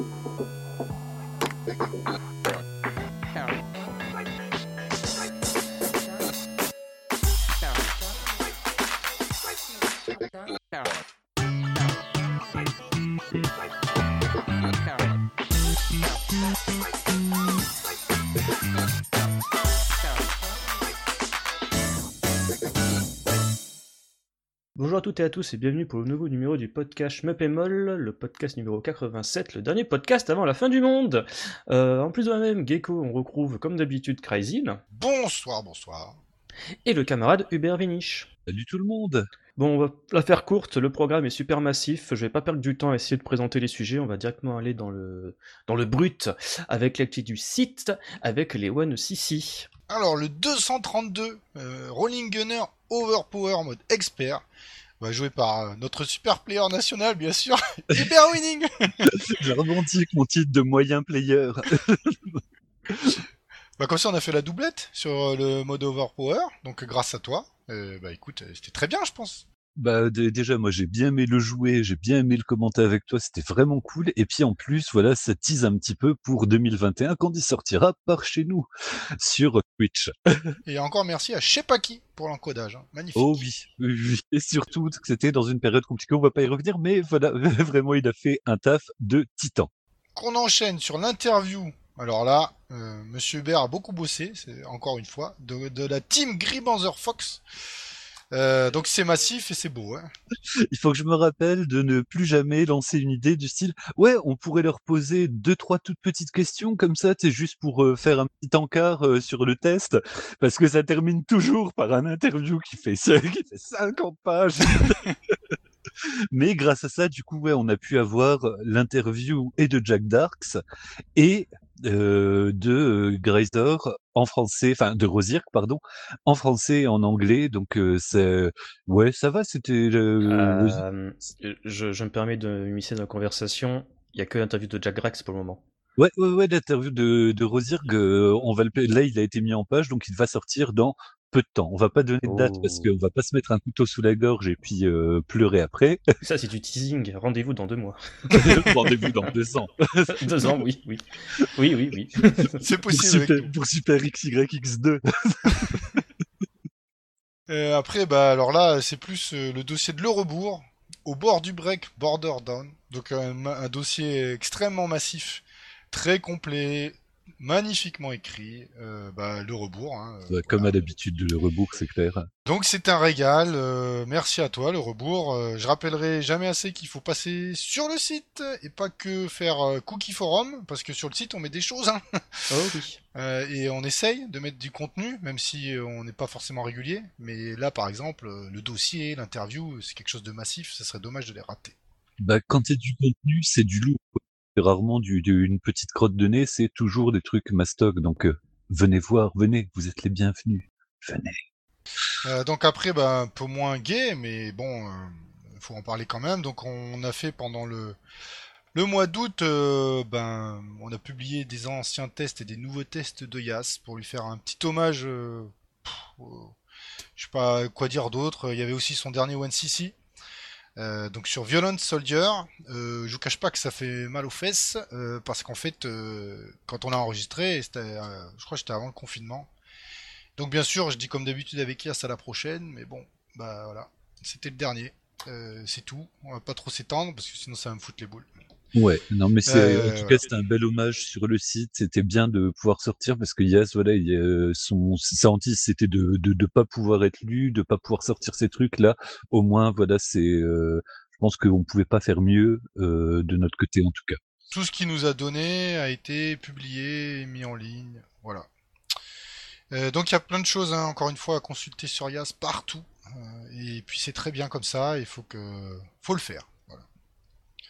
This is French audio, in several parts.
Thank you. À toutes et à tous et bienvenue pour le nouveau numéro du podcast Moll, le podcast numéro 87, le dernier podcast avant la fin du monde. Euh, en plus de moi-même, Gecko, on retrouve comme d'habitude Crazy Bonsoir, bonsoir. et le camarade Hubert Vinich. Salut tout le monde Bon, on va la faire courte, le programme est super massif, je vais pas perdre du temps à essayer de présenter les sujets, on va directement aller dans le, dans le brut, avec l'actu du site, avec les One CC. Alors, le 232, euh, Rolling Gunner Overpower mode expert, va jouer par euh, notre super player national, bien sûr, Hyper Winning J'ai rebondi avec mon titre de moyen player. Bah comme ça on a fait la doublette sur euh, le mode Overpower, donc grâce à toi, euh, bah écoute, c'était très bien je pense. Bah dé- déjà moi j'ai bien aimé le jouer, j'ai bien aimé le commenter avec toi, c'était vraiment cool. Et puis en plus voilà ça tease un petit peu pour 2021 quand il sortira par chez nous sur Twitch. Et encore merci à Shepaki pour l'encodage, hein. magnifique. Oh oui, oui, oui. et surtout que c'était dans une période compliquée, on va pas y revenir, mais voilà vraiment il a fait un taf de titan. Qu'on enchaîne sur l'interview. Alors là, euh, Monsieur Hubert a beaucoup bossé, c'est encore une fois, de, de la team Gribanzer Fox. Euh, donc c'est massif et c'est beau. Hein. Il faut que je me rappelle de ne plus jamais lancer une idée du style ouais on pourrait leur poser deux trois toutes petites questions comme ça c'est juste pour euh, faire un petit encart euh, sur le test parce que ça termine toujours par un interview qui fait qui fait 50 pages mais grâce à ça du coup ouais on a pu avoir l'interview et de Jack Darks et euh, de euh, Grazer en français enfin de Rosirk pardon en français et en anglais donc euh, c'est ouais ça va c'était le- Euh, je, je me permets de m'immiscer dans la conversation, il y a que l'interview de Jack Grax pour le moment. Ouais, ouais, ouais, l'interview de, de Rosirg, euh, on va le, là, il a été mis en page, donc il va sortir dans peu de temps. On va pas donner de date parce Oh. qu'on va pas se mettre un couteau sous la gorge et puis euh, pleurer après. Ça c'est du teasing, rendez-vous dans deux mois. Rendez-vous dans deux ans. deux ans, oui, oui. Oui, oui, oui. C'est possible. Super, pour Super XYX2. Euh, après, bah alors là, c'est plus euh, le dossier de Le Rebours, au bord du break, border down. Donc un, un dossier extrêmement massif, très complet, magnifiquement écrit. Euh, bah, le Rebours. Hein, euh, Comme voilà. à l'habitude, le rebours, c'est clair. Donc c'est un régal. euh, merci à toi, Le Rebours. Euh, je rappellerai jamais assez qu'il faut passer sur le site et pas que faire euh, cookie forum, parce que sur le site on met des choses. Hein. Oh oui. Euh, et on essaye de mettre du contenu, même si on n'est pas forcément régulier. Mais là, par exemple, le dossier, l'interview, c'est quelque chose de massif. Ça serait dommage de les rater. Bah, quand c'est du contenu, c'est du lourd. Rarement du, une petite crotte de nez, c'est toujours des trucs mastoc. Donc, euh, venez voir, venez, vous êtes les bienvenus. Venez. Euh, donc après, un peu moins gay, mais bon, euh, faut en parler quand même. Donc on a fait pendant le le mois d'août, euh, ben, on a publié des anciens tests et des nouveaux tests de Yas pour lui faire un petit hommage. euh, pff, au- je sais pas quoi dire d'autre. Il y avait aussi son dernier One CC. Euh, donc sur Violent Soldier, euh, je vous cache pas que ça fait mal aux fesses euh, parce qu'en fait, quand on a enregistré, je crois que c'était avant le confinement. Donc bien sûr, je dis comme d'habitude avec Yas à la prochaine, mais bon, bah voilà, c'était le dernier. C'est tout. On va pas trop s'étendre parce que sinon ça va me foutre les boules. Ouais, non, mais c'est, Euh, en tout voilà. cas, c'était un bel hommage sur le site. C'était bien de pouvoir sortir parce que Yas, voilà, il, euh, son, sa hantise, c'était de, de, de pas pouvoir être lu, de pas pouvoir sortir ces trucs-là. Au moins, voilà, c'est, euh, je pense qu'on pouvait pas faire mieux, euh, de notre côté, en tout cas. Tout ce qu'il nous a donné a été publié et mis en ligne. Voilà. Euh, donc il y a plein de choses, hein, encore une fois, à consulter sur Yas partout. Euh, et puis c'est très bien comme ça, il faut que faut le faire. Voilà.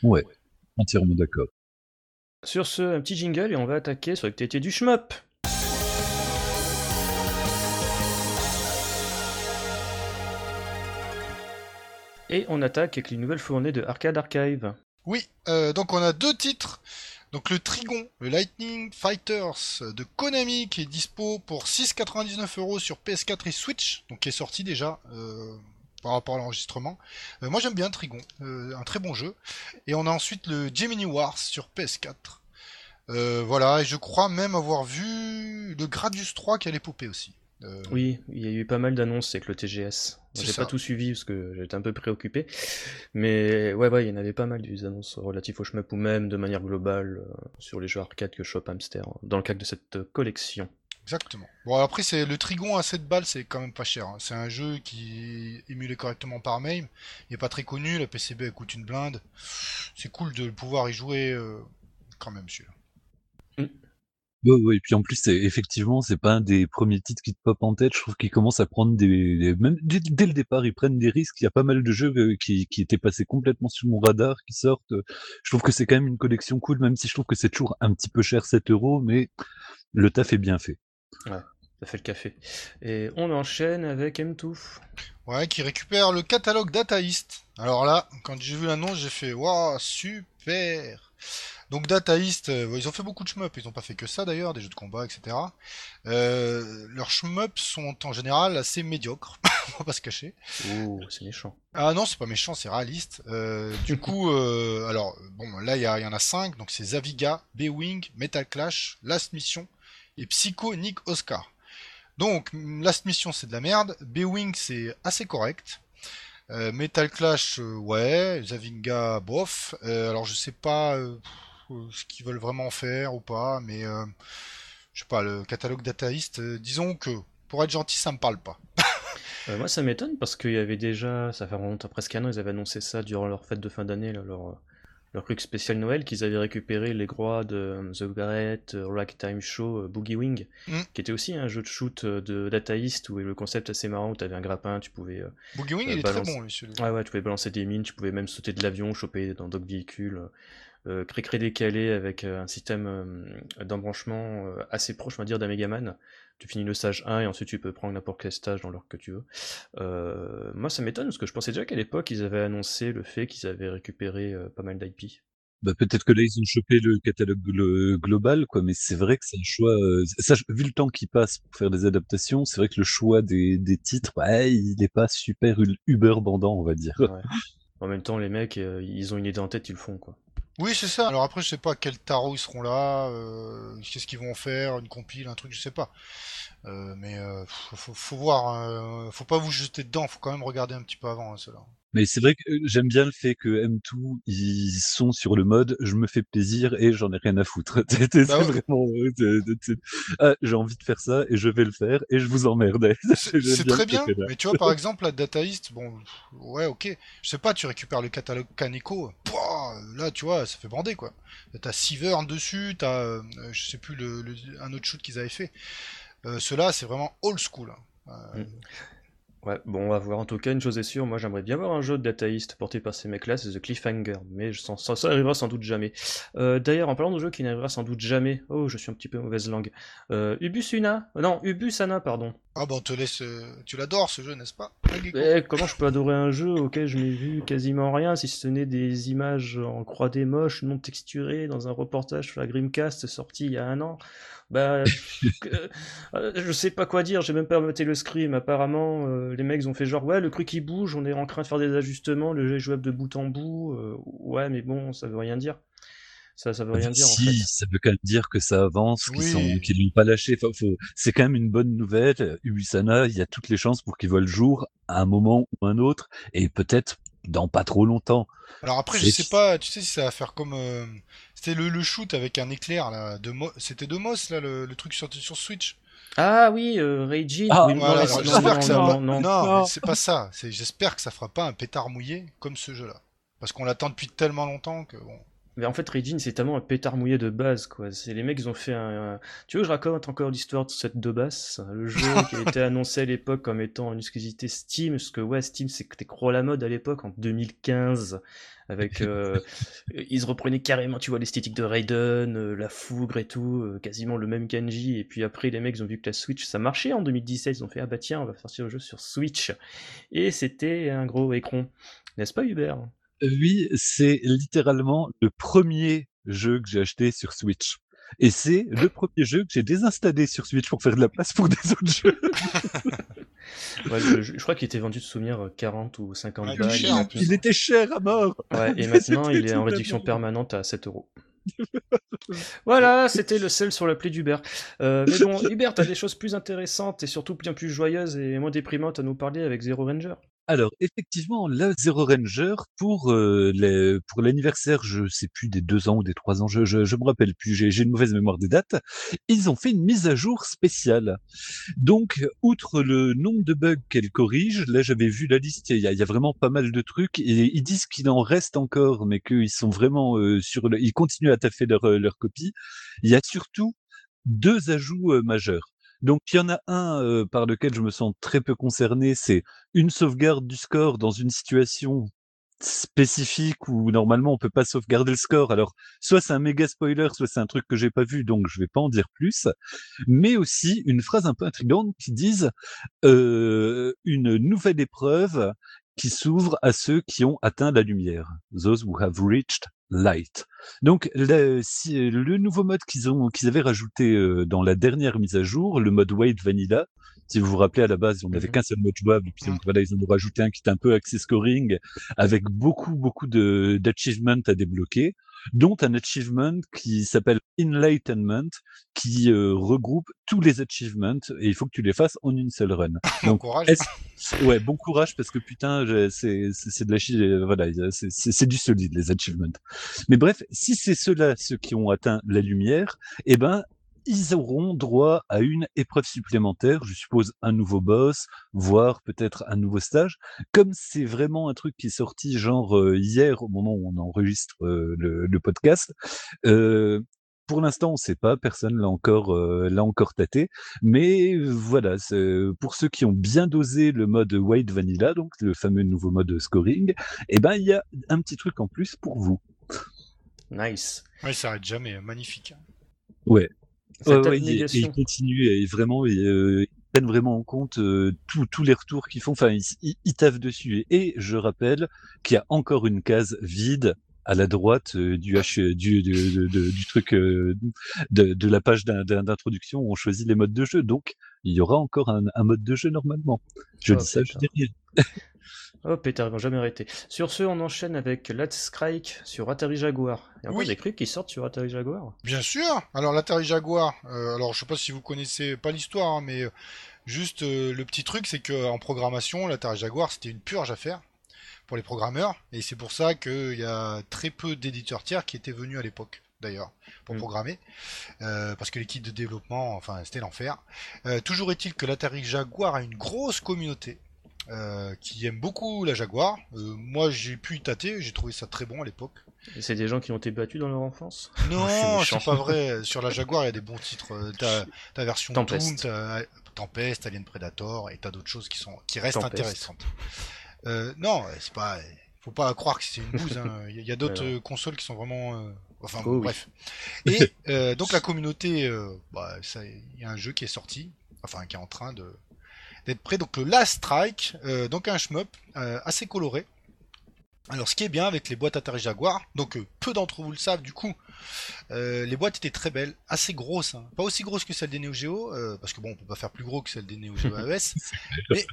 Ouais, entièrement d'accord. Sur ce, un petit jingle et on va attaquer sur l'actualité du shmup. Et on attaque avec les nouvelles fournées de Arcade Archive. Oui, euh, donc on a deux titres. Donc le Trigon, le Lightning Fighters de Konami qui est dispo pour 6,99€ sur PS4 et Switch, donc qui est sorti déjà. Euh, par rapport à l'enregistrement. Euh, moi j'aime bien Trigon, euh, un très bon jeu. Et on a ensuite le Gemini Wars sur PS4. Euh, voilà, et je crois même avoir vu le Gradius 3 qui allait popper aussi. Oui, il y a eu pas mal d'annonces avec le TGS. J'ai pas tout suivi parce que j'étais un peu préoccupé. Mais ouais, ouais, il y en avait pas mal des annonces relatives au shmup ou même de manière globale sur les jeux arcade que Shop Hamster dans le cadre de cette collection. Exactement. Bon après c'est le Trigon à 7 balles, c'est quand même pas cher. hein. C'est un jeu qui est émulé correctement par MAME. Il est pas très connu, la PCB elle coûte une blinde. C'est cool de pouvoir y jouer euh, quand même celui-là. Ouais, ouais, et puis en plus, effectivement, c'est pas un des premiers titres qui te pop en tête. Je trouve qu'ils commencent à prendre des, dès le départ, ils prennent des risques. Il y a pas mal de jeux euh, qui, qui étaient passés complètement sous mon radar, qui sortent. Je trouve que c'est quand même une collection cool, même si je trouve que c'est toujours un petit peu cher, 7 euros, mais le taf est bien fait. Ça fait le café. Et on enchaîne avec M2. Ouais, qui récupère le catalogue Dataist. Alors là, quand j'ai vu l'annonce, j'ai fait waouh, super. Donc Dataist, euh, ils ont fait beaucoup de shmup, ils ont pas fait que ça d'ailleurs, des jeux de combat, etc. Euh, leurs shmup sont en général assez médiocres, on va pas se cacher. Oh, c'est méchant. Ah non, c'est pas méchant, c'est réaliste. Euh, du coup, alors bon, là il y, y en a 5, donc c'est Zaviga, B-Wing, Metal Clash, Last Mission et Psycho Nick Oscar. Donc Last Mission c'est de la merde, B-Wing c'est assez correct. Euh, Metal Clash, euh, ouais, Zavinga, bof. Euh, alors je sais pas ce qu'ils veulent vraiment faire ou pas, mais je sais pas, le catalogue Dataist, euh, disons que pour être gentil, ça me parle pas. Moi, ça m'étonne parce qu'il y avait déjà, ça fait remonter presque un an, ils avaient annoncé ça durant leur fête de fin d'année, leur truc spécial Noël, qu'ils avaient récupéré les droits de euh, The Garret, euh, Ragtime Show, euh, Boogie Wing, Mm. qui était aussi un jeu de shoot de Data East où le concept assez marrant, où tu avais un grappin, tu pouvais, Boogie Wing, Euh, il est très bon, lui, celui-là. ouais, ouais, tu pouvais balancer des mines, tu pouvais même sauter de l'avion, choper dans d'autres véhicules, euh, créer, créer décalé avec un système d'embranchement assez proche, on va dire, d'un Megaman. Tu finis le stage 1 et ensuite tu peux prendre n'importe quel stage dans l'ordre que tu veux. Euh, moi, ça m'étonne parce que je pensais déjà qu'à l'époque, ils avaient annoncé le fait qu'ils avaient récupéré euh, pas mal d'IP. Bah, peut-être que là, ils ont chopé le catalogue glo- global, quoi, mais c'est vrai que c'est un choix, euh, ça, vu le temps qui passe pour faire des adaptations, c'est vrai que le choix des, des titres, ouais, il n'est pas super uber bandant, on va dire. Ouais. En même temps, les mecs, ils ont une idée en tête, ils le font, quoi. Oui, c'est ça. Alors après, je sais pas quel tarot ils seront là, euh, qu'est-ce qu'ils vont faire, une compile, un truc, je sais pas. Euh, mais euh, faut, faut, voir, hein, faut pas vous jeter dedans, faut quand même regarder un petit peu avant, hein, cela. Mais c'est vrai que euh, j'aime bien le fait que M2, ils sont sur le mode, je me fais plaisir et j'en ai rien à foutre. C'est Bah ouais. vraiment, ah, j'ai envie de faire ça et je vais le faire et je vous emmerde. C'est très bien, mais tu vois, par exemple, la Dataist, bon, ouais, ok. Je sais pas, tu récupères le catalogue Kaneko, pouah, là, tu vois, ça fait bander, quoi. T'as Sivern dessus, t'as, euh, je sais plus, le, le- un autre shoot qu'ils avaient fait. Euh, Ceux-là, c'est vraiment old school. hein. Euh, Ouais, bon, on va voir. En tout cas, une chose est sûre, moi j'aimerais bien voir un jeu de Data East porté par ces mecs-là, c'est The Cliffhanger, mais je sens, ça, ça arrivera sans doute jamais. Euh, D'ailleurs, en parlant de jeu qui n'arrivera sans doute jamais, oh, je suis un petit peu mauvaise langue. Euh, Ubusuna, non, Ubusana, pardon. Ah bah on te laisse, euh, tu l'adores ce jeu, n'est-ce pas? Eh, comment je peux adorer un jeu auquel je n'ai vu quasiment rien, si ce n'est des images en 3D moches, non texturées, dans un reportage sur la Dreamcast sorti il y a un an? Bah, euh, je sais pas quoi dire, j'ai même pas maté le scream. Apparemment, euh, les mecs ont fait genre, ouais, le truc il bouge, on est en train de faire des ajustements, le jeu est jouable de bout en bout. euh, ouais, mais bon, ça veut rien dire. Ça, ça veut rien dire en si, fait. ça veut quand même dire que ça avance, qu'ils Oui. sont, qu'ils l'ont pas lâché. Enfin, faut- c'est quand même une bonne nouvelle. Ubusana, il y a toutes les chances pour qu'il voit le jour à un moment ou un autre, et peut-être dans pas trop longtemps. Alors après, je sais pas, tu sais si ça va faire comme. euh, C'était le, le shoot avec un éclair là, de Mo... c'était de Moss là, le, le truc sorti sur Switch. Ah oui, euh, Reiji. Ah, oui, non, Voilà, non, alors non, j'espère non, que ça va non, pas. non, Non, Non. c'est pas ça. J'espère que ça fera pas un pétard mouillé comme ce jeu-là. Parce qu'on l'attend depuis tellement longtemps que bon. Mais en fait, Raijin, c'est tellement un pétard mouillé de base, quoi. C'est les mecs, ils ont fait un. un- Tu veux que je raconte encore l'histoire de cette de basse Le jeu qui a été annoncé à l'époque comme étant une exclusivité Steam, parce que ouais, Steam, c'était à la mode à l'époque, en 2015. Avec. euh, ils reprenaient carrément, tu vois, l'esthétique de Raiden, euh, la fougre et tout, euh, quasiment le même kanji. Et puis après, les mecs, ils ont vu que la Switch, ça marchait en 2017. Ils ont fait, ah bah tiens, on va sortir le jeu sur Switch. Et c'était un gros écran. N'est-ce pas, Hubert? Oui, c'est littéralement le premier jeu que j'ai acheté sur Switch. Et c'est le premier jeu que j'ai désinstallé sur Switch pour faire de la place pour des autres jeux. Ouais, je, crois qu'il était vendu de souvenir euh, 40 ou 50 Ouais, il balles. cher, Il était cher à mort. Ouais, et maintenant il est en réduction permanente à 7 euros. Voilà, c'était le sel sur l'appli d'Hubert. Euh, mais bon, Hubert, t'as des choses plus intéressantes et surtout bien plus joyeuses et moins déprimantes à nous parler avec Zero Ranger. Alors, effectivement, la Zero Ranger, pour euh, les, pour l'anniversaire, je sais plus, des deux ans ou des trois ans, je, je, je me rappelle plus, j'ai, j'ai une mauvaise mémoire des dates, ils ont fait une mise à jour spéciale. Donc, outre le nombre de bugs qu'elle corrige, là j'avais vu la liste, il y, a, y a vraiment pas mal de trucs, et ils disent qu'il en reste encore, mais qu'ils sont vraiment euh, sur le, ils continuent à taffer leur, euh, leur copie. Il y a surtout deux ajouts euh, majeurs. Donc il y en a un euh, par lequel je me sens très peu concerné, c'est une sauvegarde du score dans une situation spécifique où normalement on peut pas sauvegarder le score. Alors soit c'est un méga spoiler, soit c'est un truc que j'ai pas vu, donc je vais pas en dire plus. Mais aussi une phrase un peu intrigante qui disent euh, une nouvelle épreuve qui s'ouvre à ceux qui ont atteint la lumière. Those who have reached light. Donc le, si, le nouveau mode qu'ils ont qu'ils avaient rajouté euh, dans la dernière mise à jour, le mode White Vanilla. Si vous vous rappelez à la base, on n'avait Mhm. qu'un seul mode jouable, et puis donc, voilà, ils en ont rajouté un qui est un peu axé scoring, avec beaucoup beaucoup de d'achievements à débloquer, dont un achievement qui s'appelle Enlightenment, qui euh, regroupe tous les achievements et il faut que tu les fasses en une seule run. Bon Donc, courage. Ouais, bon courage parce que putain, c'est de la chi, euh, voilà, c'est du solide les achievements. Mais bref, si c'est ceux-là ceux qui ont atteint la lumière, eh ben ils auront droit à une épreuve supplémentaire, je suppose un nouveau boss, voire peut-être un nouveau stage. Comme c'est vraiment un truc qui est sorti genre euh, hier au moment où on enregistre euh, le, le podcast, euh, pour l'instant on sait pas, personne l'a encore euh, l'a encore tâté, mais voilà, pour ceux qui ont bien dosé le mode White Vanilla, donc le fameux nouveau mode scoring, eh ben il y a un petit truc en plus pour vous. Nice. Ouais, ça arrête jamais, magnifique. Ouais, Cette Ouais, ouais, et- et vraiment ils, euh, prennent vraiment en compte euh, tous les retours qu'ils font. Enfin, ils, ils, ils taffent dessus. Et je rappelle qu'il y a encore une case vide à la droite euh, du H du du, truc euh, de, de la page d'in- d'in- d'introduction où on choisit les modes de jeu. Donc il y aura encore un, un mode de jeu normalement. Je Oh, dis ça, je putain. dis rien. Oh pétard, ils vont jamais arrêter. Sur ce, on enchaîne avec Let's Strike sur Atari Jaguar. Il y a encore Oui. des trucs qui sortent sur Atari Jaguar. Bien sûr. Alors l'Atari Jaguar. euh, alors je sais pas si vous connaissez pas l'histoire, hein, mais euh, juste euh, le petit truc, c'est que en programmation, l'Atari Jaguar c'était une purge à faire pour les programmeurs, et c'est pour ça qu'il y a très peu d'éditeurs tiers qui étaient venus à l'époque. D'ailleurs, pour Mm. programmer, euh, parce que l'équipe de développement, enfin, c'était l'enfer. Euh, toujours est-il que l'Atari Jaguar a une grosse communauté euh, qui aime beaucoup la Jaguar. Euh, moi, j'ai pu y tâter, j'ai trouvé ça très bon à l'époque. Et c'est des gens qui ont été battus dans leur enfance? Non, c'est pas vrai. Sur la Jaguar, il y a des bons titres. Euh, T'as ta version Tempest. Doom, t'as Tempest, Alien Predator, et t'as d'autres choses qui sont qui restent Tempest. intéressantes. Euh, non, c'est pas. Faut pas croire que c'est une bouse. hein. Il y a- il y a d'autres consoles qui sont vraiment. euh, Enfin, Oh bon, oui. bref. Et euh, donc la communauté, euh, bah, il y a un jeu qui est sorti, enfin qui est en train de d'être prêt. Donc le Last Strike, euh, donc un shmup euh, assez coloré. Alors ce qui est bien avec les boîtes Atari Jaguar, donc euh, peu d'entre vous le savent du coup, euh, les boîtes étaient très belles, assez grosses, hein. pas aussi grosses que celles des Neo Geo, euh, parce que bon on peut pas faire plus gros que celles des Neo Geo AES, mais,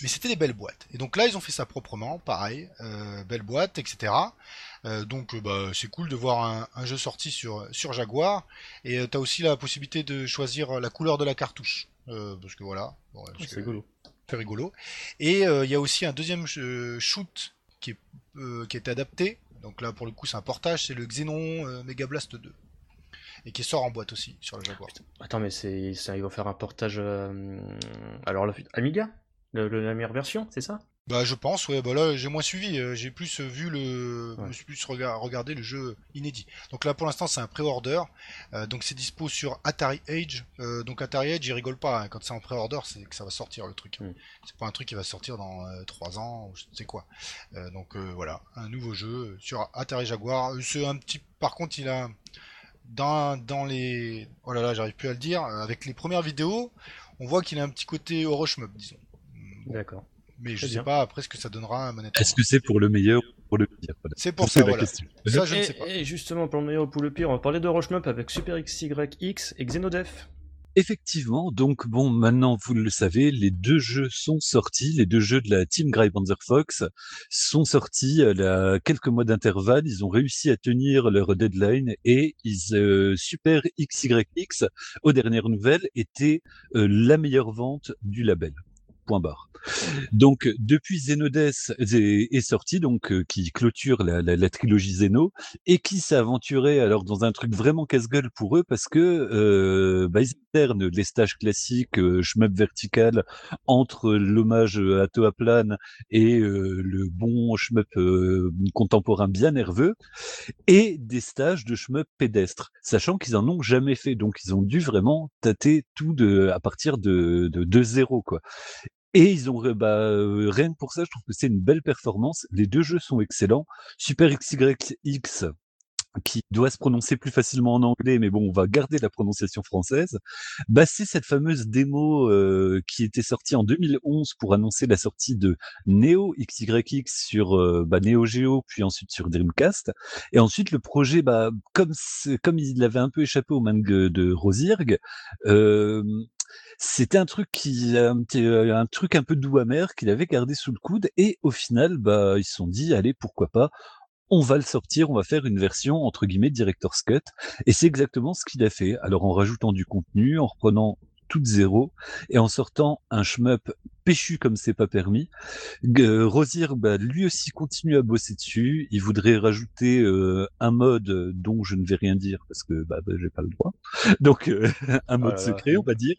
mais c'était des belles boîtes. Et donc là ils ont fait ça proprement, pareil, euh, belles boîtes, etc. Euh, donc euh, bah, c'est cool de voir un, un jeu sorti sur, sur Jaguar, et tu as aussi la possibilité de choisir la couleur de la cartouche, euh, parce que voilà, bon, C'est rigolo. rigolo. Et euh, il y a aussi un deuxième euh, shoot qui, est, euh, qui été adapté. Donc là, pour le coup, c'est un portage. C'est le Xenon euh, Mega Blast 2. Et qui sort en boîte aussi sur le Jaguar. Attends, mais c'est, ça, ils vont faire un portage. euh, Alors, la- Amiga? Le- le- La meilleure version, c'est ça? Bah, je pense, ouais. Bah là, j'ai moins suivi. euh, J'ai plus euh, vu le. Ouais. plus rega- regardé le jeu inédit. Donc là, pour l'instant, c'est un pré-order. Euh, donc c'est dispo sur Atari Age. Euh, donc Atari Age, il rigole pas. hein. Quand c'est en pré-order, c'est que ça va sortir le truc. Mm. C'est pas un truc qui va sortir dans 3 ans ou je ne sais quoi. Euh, donc euh, voilà, un nouveau jeu sur Atari Jaguar. Euh, C'est un petit. Par contre, il a dans, dans les. Oh là là, j'arrive plus à le dire. euh, Avec les premières vidéos, on voit qu'il a un petit côté horror shmup, disons. Mm, bon. D'accord. Mais je Très sais bien. pas après ce que ça donnera à manette. Est-ce que c'est pour le meilleur ou pour le pire Voilà. C'est pour ça, la voilà. question. Ça, je ne et, sais pas. et justement, pour le meilleur ou pour le pire, on va parler de Rochemop avec Super XYX et Xenodef. Effectivement, donc bon, maintenant vous le savez, les deux jeux sont sortis, les deux jeux de la team Grey Panzer Fox sont sortis à quelques mois d'intervalle, ils ont réussi à tenir leur deadline et ils, euh, Super XYX, aux dernières nouvelles, était euh, la meilleure vente du label. Donc depuis Xenodes est, sorti, donc euh, qui clôture la, la, la, trilogie Zeno et qui s'est aventuré alors dans un truc vraiment casse-gueule pour eux parce que euh, bah, ils les stages classiques euh, vertical entre l'hommage à Toaplan et euh, le bon shmup euh, contemporain bien nerveux et des stages de shmup pédestre, sachant qu'ils en ont jamais fait, donc ils ont dû vraiment tâter tout de à partir de de, de zéro quoi. Et ils ont, bah, rien que pour ça, je trouve que c'est une belle performance. Les deux jeux sont excellents. Super XYX, qui doit se prononcer plus facilement en anglais, mais bon, on va garder la prononciation française. Bah, c'est cette fameuse démo euh, qui était sortie en 2011 pour annoncer la sortie de Neo XYX sur euh, bah, Neo Geo, puis ensuite sur Dreamcast. Et ensuite, le projet, bah, comme comme il avait un peu échappé aux mains de, de Rosirg, euh, c'était un truc qui un, un truc un peu doux amer qu'il avait gardé sous le coude et au final bah ils se sont dit allez pourquoi pas on va le sortir, on va faire une version entre guillemets director's cut et c'est exactement ce qu'il a fait. Alors en rajoutant du contenu, en reprenant toute zéro et en sortant un shmup péchu comme c'est pas permis. Euh, Rosier, bah, lui aussi continue à bosser dessus. Il voudrait rajouter euh, un mode dont je ne vais rien dire parce que bah, bah j'ai pas le droit. Donc euh, un mode secret, on va dire.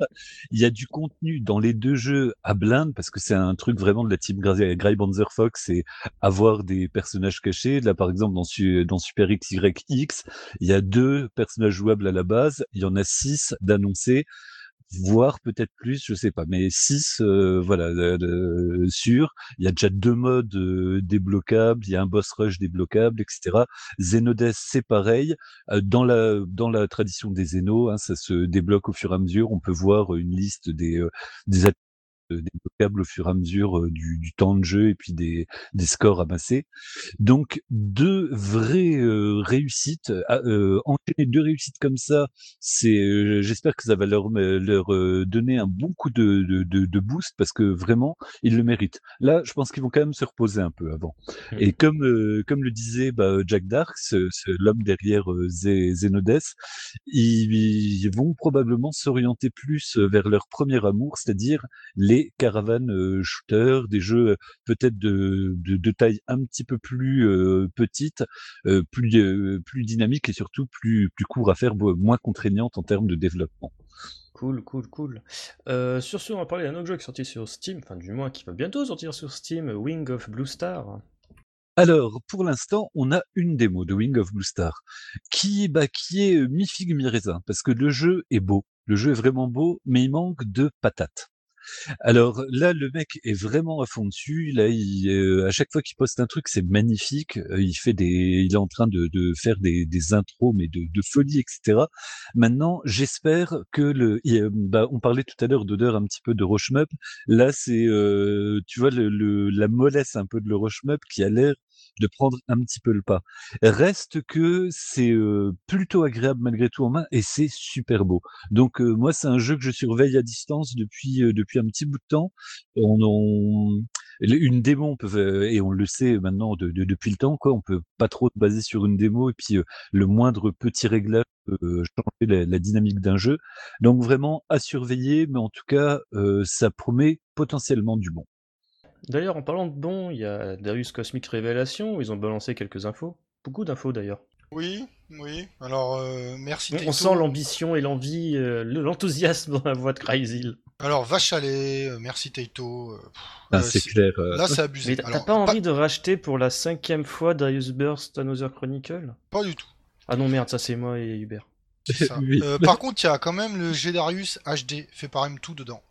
Il y a du contenu dans les deux jeux à blinde parce que c'est un truc vraiment de la team Grey Banzer Fox, c'est avoir des personnages cachés. Là, par exemple, dans, dans Super XYX, il y a deux personnages jouables à la base. Il y en a six d'annoncés voire peut-être plus, je sais pas, mais 6, euh, voilà, de, sûr. Il y a déjà deux modes euh, débloquables, il y a un boss rush débloquable, etc. Zenodes, c'est pareil. Euh, dans la dans la tradition des Zeno, hein, ça se débloque au fur et à mesure. On peut voir une liste des des débloquables au fur et à mesure euh, du, du, temps de jeu et puis des, des scores amassés. Donc deux vraies euh, réussites, euh, enchaîner deux réussites comme ça, c'est, euh, j'espère que ça va leur leur donner un bon coup de, de, de, de, boost parce que vraiment ils le méritent. Là, je pense qu'ils vont quand même se reposer un peu avant. Mmh. Et comme comme le disait bah, Jack Dark, l'homme derrière Zenodes, ils, ils vont probablement s'orienter plus vers leur premier amour, c'est-à-dire les caravanes euh, shooters, des jeux euh, peut-être de, de, de, taille un petit peu plus euh, petite, plus plus dynamique et surtout plus plus court à faire, moins contraignante en termes de développement. Cool, cool, cool. Euh, sur ce, on va parler d'un autre jeu qui est sorti sur Steam, enfin du moins qui va bientôt sortir sur Steam, Wing of Blue Star. Alors, pour l'instant, on a une démo de Wing of Blue Star qui, bah, qui est mi-figue, mi-raisin, parce que le jeu est beau, le jeu est vraiment beau, mais il manque de patates. Alors là, le mec est vraiment à fond dessus. Là, euh, à chaque fois qu'il poste un truc, c'est magnifique. Euh, il fait des, il est en train de, faire des, intros, mais de, folie, etc. Maintenant, j'espère que le, bah, on parlait tout à l'heure d'odeur un petit peu de Rochemup. Là, c'est, euh, tu vois, le, la mollesse un peu de le Rochemup qui a l'air de prendre un petit peu le pas. Reste que c'est plutôt agréable malgré tout en main et c'est super beau. Donc moi c'est un jeu que je surveille à distance depuis depuis un petit bout de temps. On, une démo, on peut, et on le sait maintenant de, de, depuis le temps, quoi, on peut pas trop se baser sur une démo et puis le moindre petit réglage peut changer la dynamique d'un jeu. Donc vraiment à surveiller, mais en tout cas, ça promet potentiellement du bon. D'ailleurs, en parlant de bon, il y a Darius Cosmic Révélation où ils ont balancé quelques infos. Beaucoup d'infos d'ailleurs. Oui, oui. Alors, euh, merci. On, on sent l'ambition et l'envie, euh, l'enthousiasme dans la voix de Cryzil. Alors, va chaler, euh, merci Taito. Ah, c'est clair. Là, c'est abusé. Mais t'as pas envie de racheter pour la cinquième fois Darius Burst Another Chronicle? Pas du tout. Ah non, merde, ça c'est moi et Hubert. oui. par contre, il y a quand même le G Darius HD fait par M2 dedans.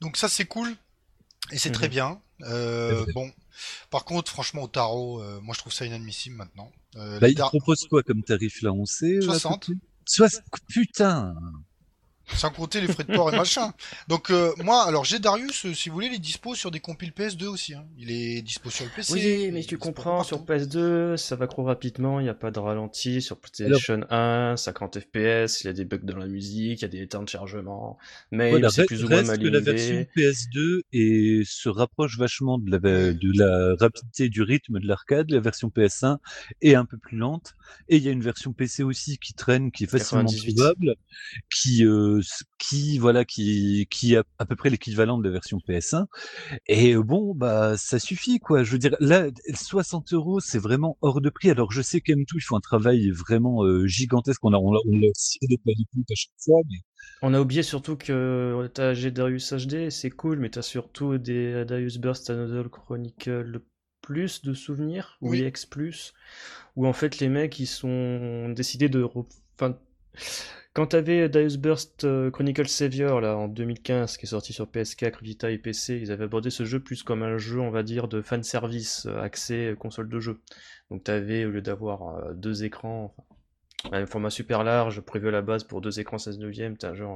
Donc ça, c'est cool. Et c'est très mhm. bien. Euh, bon, par contre, franchement, au tarot, euh, moi je trouve ça inadmissible maintenant. Euh, bah, il propose quoi comme tarif là? On sait 60 60 Putain Sans compter les frais de port et machin. Donc euh, moi, alors j'ai Darius, euh, si vous voulez, il est dispo sur des compiles PS2 aussi. Hein. Il est dispo sur le PC. Oui, mais tu comprends, sur PS2, ça va trop rapidement, il n'y a pas de ralenti. Sur PlayStation 1, 50 FPS, il y a des bugs dans la musique, il y a des temps de chargement. Mais Voilà, c'est plus ou moins reste mal que la version PS2 et se rapproche vachement de la, de la rapidité du rythme de l'arcade. La version PS1 est un peu plus lente. Et il y a une version PC aussi qui traîne, qui est facilement 98. trouvable, qui, euh, s- qui, voilà, qui, qui a à peu près l'équivalent de la version PS1. Et euh, bon, bah, ça suffit, quoi. Je veux dire, là, 60 euros, c'est vraiment hors de prix. Alors, je sais qu'M2, ils font un travail vraiment euh, gigantesque. On a, on l'a, on l'a tiré des pellicules à chaque fois, mais On a oublié surtout que t'as Darius HD, c'est cool, mais t'as surtout des Darius Burst Another Chronicle plus de souvenirs, ou Oui. EX plus, où en fait les mecs ils sont décidé de... Enfin, quand t'avais Darius Burst euh, Chronicle Savior en 2015 qui est sorti sur PS4, Vita et PC, ils avaient abordé ce jeu plus comme un jeu on va dire de fanservice, euh, accès euh, console de jeu. Donc t'avais au lieu d'avoir euh, deux écrans, un format super large prévu à la base pour deux écrans 16 neuvième, t'as un jeu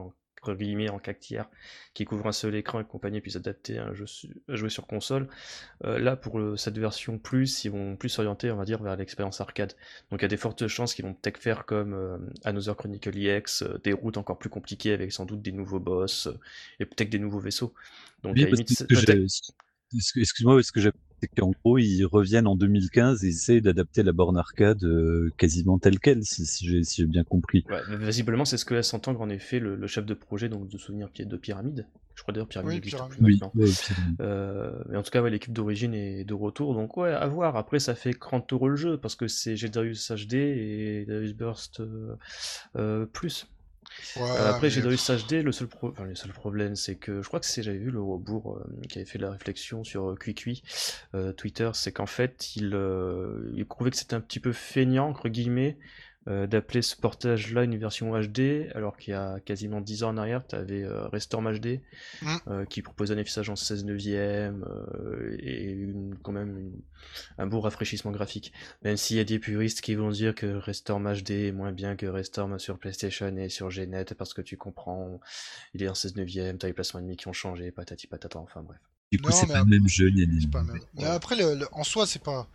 guillemets en 4 tiers qui couvre un seul écran et compagnie puis s'adapter à un jeu à jouer sur console. Euh, là pour le- cette version plus, ils vont plus s'orienter on va dire vers l'expérience arcade. Donc il y a des fortes chances qu'ils vont peut-être faire comme euh, Another Chronicle EX, euh, des routes encore plus compliquées avec sans doute des nouveaux boss et peut-être des nouveaux vaisseaux. Donc Oui, à limite, excuse-moi, ce que j'ai c'est qu'en gros, ils reviennent en 2015 et essayent d'adapter la borne arcade euh, quasiment telle quelle, si, si j'ai si j'ai bien compris. Ouais, visiblement, c'est ce que laisse entendre en effet le, le chef de projet donc de souvenir de Pyramide. Je crois d'ailleurs Pyramide Oui, Pyramide. plus Oui, maintenant. Euh, mais en tout cas, ouais, l'équipe d'origine est de retour, donc ouais, à voir. Après, ça fait 30 euros le jeu parce que c'est Gedarius HD et Darius Burst euh, euh, plus. Ouais, Euh, après, mais- Gedarius HD, le seul, pro- enfin, le seul problème, c'est que je crois que c'est, j'avais vu le Robourg euh, qui avait fait la réflexion sur euh, QuickUI, euh, Twitter, c'est qu'en fait, il, euh, il trouvait que c'était un petit peu feignant, entre guillemets, euh, d'appeler ce portage-là une version HD, alors qu'il y a quasiment 10 ans en arrière, tu avais Restorm HD, Mm. euh, qui proposait un affichage en 16 neuvième euh, et une, quand même une- un beau rafraîchissement graphique. Même s'il y a des puristes qui vont dire que Restorm HD est moins bien que Restorm sur PlayStation et sur Gnet, parce que tu comprends, il est en 16 neuvième, t'as les placements ennemis qui ont changé, patati patata, enfin bref. Du coup, c'est pas le après- même jeu, ni pas même. Ouais. après, le- le- en soi, c'est pas.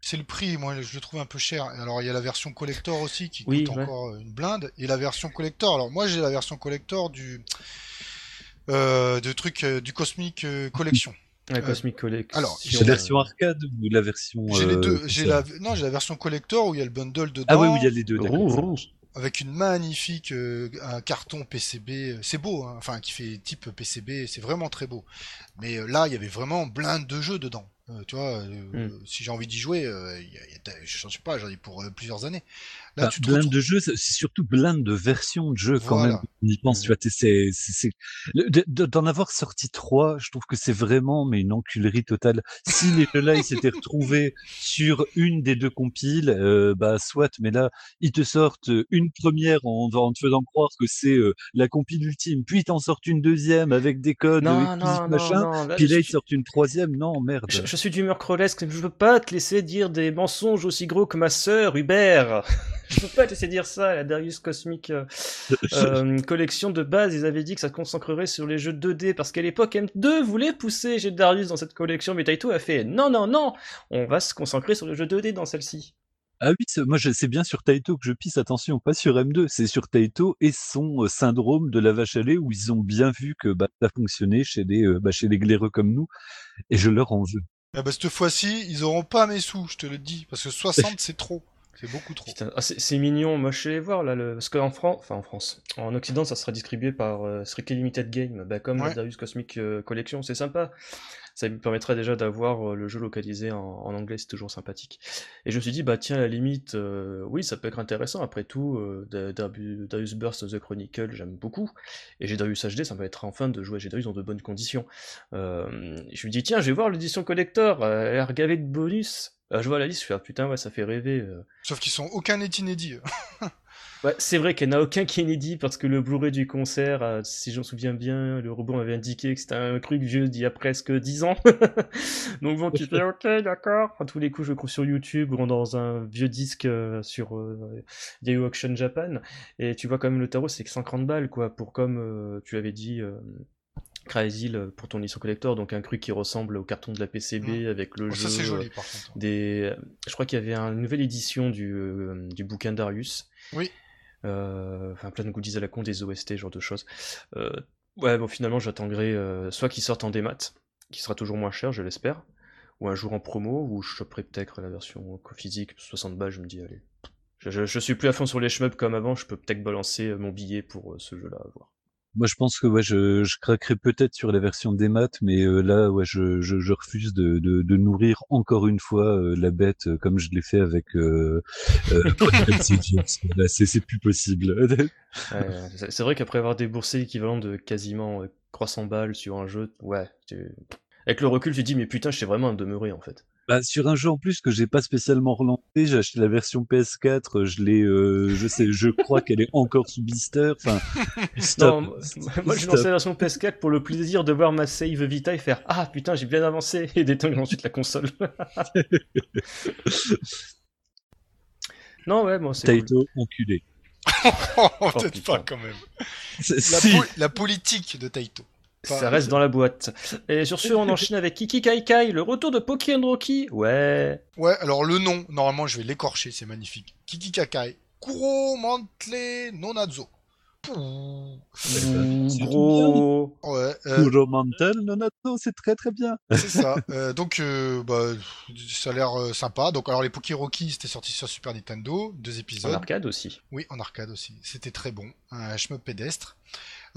C'est le prix, moi je le trouve un peu cher. Alors il y a la version collector aussi qui Oui, coûte ouais. encore une blinde. Et la version collector, alors moi j'ai la version collector du. Euh, de truc euh, du Cosmic euh, Collection. Ouais, Euh, Cosmic Collection. alors, C'est la version euh, arcade ou la version. J'ai les euh, deux. J'ai la non j'ai la version collector où il y a le bundle dedans. Ah oui, oui, il y a les deux. avec une magnifique euh, un carton PCB. C'est beau, hein, enfin qui fait type PCB, c'est vraiment très beau. Mais euh, là, il y avait vraiment blinde de jeux dedans. Euh, tu vois, euh, Mm. si j'ai envie d'y jouer, euh, y a- y a- je ne sais pas, j'en ai pour euh, plusieurs années. Là, Enfin, tu blinde retrouves- de jeux, c'est surtout blinde de versions de jeux quand Voilà. même. On y pense, tu vois, t'es- c'est, d'en avoir sorti trois, je trouve que c'est vraiment mais une enculerie totale. Si les jeux-là ils s'étaient retrouvés sur une des deux compiles, euh, bah soit, mais là ils te sortent une première en, en te faisant croire que c'est euh, la compile ultime, puis ils t'en sortent une deuxième avec des codes Non, exclusifs, non, non, machin, là, puis je là ils suis- sortent une troisième, non merde. Je, je suis d'humeur crolesque, je veux pas te laisser dire des mensonges aussi gros que ma sœur Hubert. Je peux pas te laisser dire ça. La Darius Cosmic euh, euh, collection de base, ils avaient dit que ça se concentrerait sur les jeux 2D parce qu'à l'époque M2 voulait pousser Jet Darius dans cette collection, mais Taito a fait non, non, non, on va se concentrer sur les jeux 2D dans celle-ci. Ah oui, c'est- moi c'est bien sur Taito que je pisse, attention, pas sur M2, c'est sur Taito et son euh, syndrome de la vache à lait où ils ont bien vu que bah, ça fonctionnait chez les, euh, bah, chez glaireux comme nous et je leur en veux. Ah bah, cette fois-ci, ils auront pas mes sous, je te le dis, parce que 60 c'est trop, c'est beaucoup trop. Ah, c'est mignon, moi je suis allé voir là, le... parce qu'en France, enfin en France, en Occident ça sera distribué par euh, Strictly Limited Game, bah, comme Ouais. la Darius Cosmic euh, Collection, c'est sympa. Ça me permettrait déjà d'avoir euh, le jeu localisé en, en anglais, c'est toujours sympathique. Et je me suis dit, bah tiens, à la limite, euh, oui, ça peut être intéressant, après tout, euh, Darius Burst The Chronicle, j'aime beaucoup, et j'ai Darius HD, ça me être enfin de jouer à Darius dans de bonnes conditions. Je me dis, tiens, je vais voir l'édition collector, elle gavée de bonus. Euh, je vois la liste, je fais, ah, putain, ouais, ça fait rêver. euh. Sauf qu'ils sont aucun n'est inédit. Ouais, c'est vrai qu'il n'y en a aucun qui est inédit parce que le Blu-ray du concert, euh, si j'en souviens bien, le robot m'avait indiqué que c'était un truc vieux d'il y a presque 10 ans. Donc bon, tu fais ok, d'accord. À tous les coups, je crois sur YouTube ou dans un vieux disque euh, sur euh, Yahoo Auction Japan. Et tu vois quand même le tarot, c'est que 130 balles, quoi, pour comme euh, tu avais dit. Euh, Crazy pour ton édition collector, donc un truc qui ressemble au carton de la PCB avec le Oh, jeu. ça c'est euh, joli par contre. des... Je crois qu'il y avait une nouvelle édition du, euh, du bouquin Darius. Oui. Euh, enfin, plein de goodies à la con, des OST, genre de choses. Euh, ouais, bon, finalement, j'attendrai euh, soit qu'ils sortent en démat, qui sera toujours moins cher, je l'espère, ou un jour en promo, ou je choperai peut-être la version physique, 60 balles, je me dis, allez. Je, je, je suis plus à fond sur les shmups comme avant, je peux peut-être balancer mon billet pour euh, ce jeu-là à voir. Moi, je pense que ouais, je, je craquerai peut-être sur la version des maths, mais euh, là, ouais, je, je, je refuse de, de, de nourrir encore une fois euh, la bête euh, comme je l'ai fait avec c'est, plus possible. C'est vrai qu'après avoir déboursé l'équivalent de quasiment euh, 300 balles sur un jeu, ouais, tu- avec le recul, tu te dis, mais putain, je sais vraiment à demeurer en fait. Bah, sur un jeu en plus que j'ai pas spécialement relancé, j'ai acheté la version PS4, je l'ai, euh, je sais, je crois qu'elle est encore sous blister. Enfin, stop. Non, moi j'ai lancé la version PS4 pour le plaisir de voir ma save Vita et faire Ah putain, j'ai bien avancé et d'éteindre ensuite la console. non, ouais, moi c'est. cool. Taito, enculé. Oh, peut-être pas quand même. C'est- La, si. po- la politique de Taito. Ça reste dans la boîte. Et sur ce, on enchaîne avec Kiki Kai Kai, le retour de Pokémon Rocky. Ouais. Ouais, alors le nom, normalement je vais l'écorcher, c'est magnifique. Kiki Kakai. Kuro Mantle Nonazo. Pouh. C'est Gros. Ouais, euh, Kuro Mantle, Nonato, c'est très très bien. c'est ça. Euh, donc, euh, bah, ça a l'air euh, sympa. Donc, alors les Pokérocky, c'était sorti sur Super Nintendo, deux En épisodes. arcade aussi. Oui, en arcade aussi. C'était très bon. Un shmup pédestre.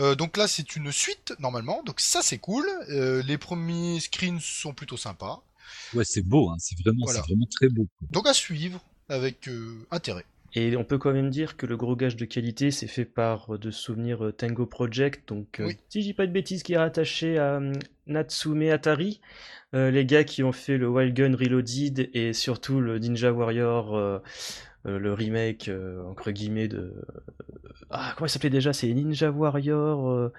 Euh, donc là, c'est une suite, normalement. Donc ça, c'est cool. Euh, les premiers screens sont plutôt sympas. Ouais, c'est beau, hein. c'est vraiment, Voilà. c'est vraiment très beau. Donc à suivre avec euh, intérêt. Et on peut quand même dire que le gros gage de qualité, c'est fait par de souvenirs Tango Project. Donc, euh, Oui. si je dis pas de bêtises, qui est rattaché à Natsume Atari, euh, les gars qui ont fait le Wild Gun Reloaded et surtout le Ninja Warrior, le remake euh, entre guillemets de. Ah, comment il s'appelait déjà? C'est Ninja Warrior euh,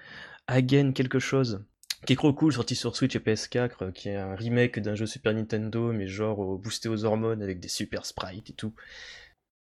Again quelque chose. Qui est trop cool, sorti sur Switch et PS4, euh, qui est un remake d'un jeu Super Nintendo, mais genre euh, boosté aux hormones avec des super sprites et tout.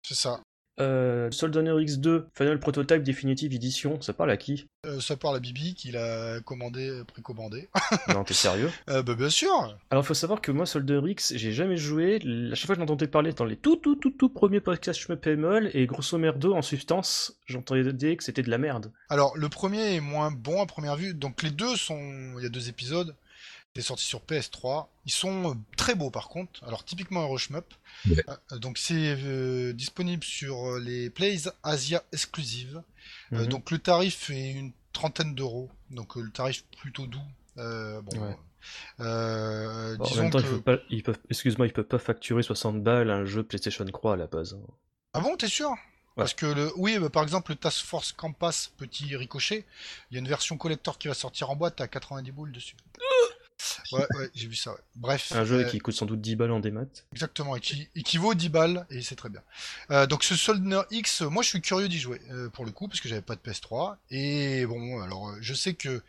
C'est ça. Euh, Soul Honor X2, Final Prototype Definitive Edition, ça parle à qui Euh, ça parle à Bibi qui l'a commandé, précommandé. Non, t'es sérieux? Euh, bah, bien sûr. Alors, faut savoir que moi, Soldier X, j'ai jamais joué. La chaque fois que j'entendais parler dans les tout, tout, tout, tout premiers podcasts Shmup et Moll, et grosso merdo, en substance, j'entendais dire que c'était de la merde. Alors le premier est moins bon à première vue. Donc les deux sont, il y a deux épisodes. Sorti sur PS3. Ils sont euh, très beaux par contre. Alors typiquement Euroshmup. Ouais. Euh, donc c'est euh, disponible sur les Plays Asia exclusives. Euh, Mhm. donc le tarif est une trentaine d'euros. Donc euh, le tarif plutôt doux. Euh, bon. Ouais. euh, Bon, en disons même temps, que... ils peuvent pas, ils peuvent, excuse-moi, ils peuvent pas facturer 60 balles un jeu PlayStation 3 à la base. hein. Ah bon, t'es sûr? Parce que le, oui, bah, par exemple le Task Force Campus petit ricochet, il y a une version collector qui va sortir en boîte à 90 boules dessus. Ouais, ouais, j'ai vu ça. ouais. Bref, Un jeu euh, qui coûte sans doute 10 balles en démat. exactement, et qui, et qui vaut 10 balles et c'est très bien. Euh, donc ce Soldier X, moi je suis curieux d'y jouer euh, pour le coup parce que j'avais pas de PS3 et bon, alors je sais que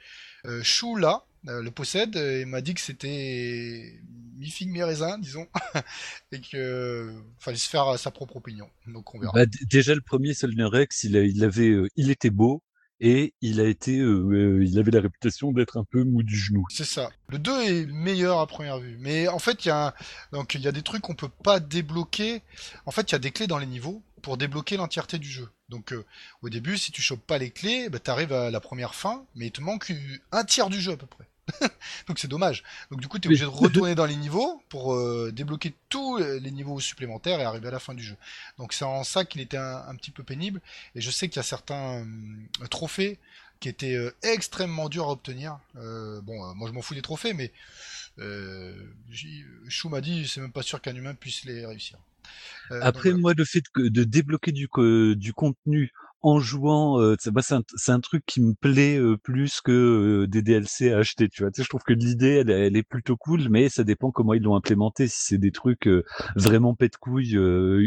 euh, Chou là euh, le possède et m'a dit que c'était mi figue mi raisin, disons, et que euh, fallait se faire sa propre opinion. Donc on verra. Bah, déjà le premier Soldier Rex, il, a- il avait, euh, il était beau et il a été, euh, il avait la réputation d'être un peu mou du genou. C'est ça. Le 2 est meilleur à première vue. Mais en fait, il y a, donc, il y a des trucs qu'on peut pas débloquer. En fait, il y a des clés dans les niveaux pour débloquer l'entièreté du jeu. Donc, euh, au début, si tu chopes pas les clés, bah, t'arrives à la première fin, mais il te manque un tiers du jeu à peu près. donc c'est dommage. Donc du coup, t'es Oui. obligé de retourner dans les niveaux pour euh, débloquer tous les niveaux supplémentaires et arriver à la fin du jeu. Donc c'est en ça qu'il était un, un petit peu pénible. Et je sais qu'il y a certains hum, trophées qui étaient euh, extrêmement durs à obtenir. Euh, bon, euh, moi je m'en fous des trophées, mais euh, Chou m'a dit c'est même pas sûr qu'un humain puisse les réussir. Euh, donc Après, moi, le fait de débloquer du, du contenu en jouant, euh, c'est un, un, truc qui me plaît euh, plus que euh, des DLC à acheter. Tu vois, tu sais, je trouve que l'idée, elle, elle, est plutôt cool, mais ça dépend comment ils l'ont implémenté. Si c'est des trucs vraiment pète couilles,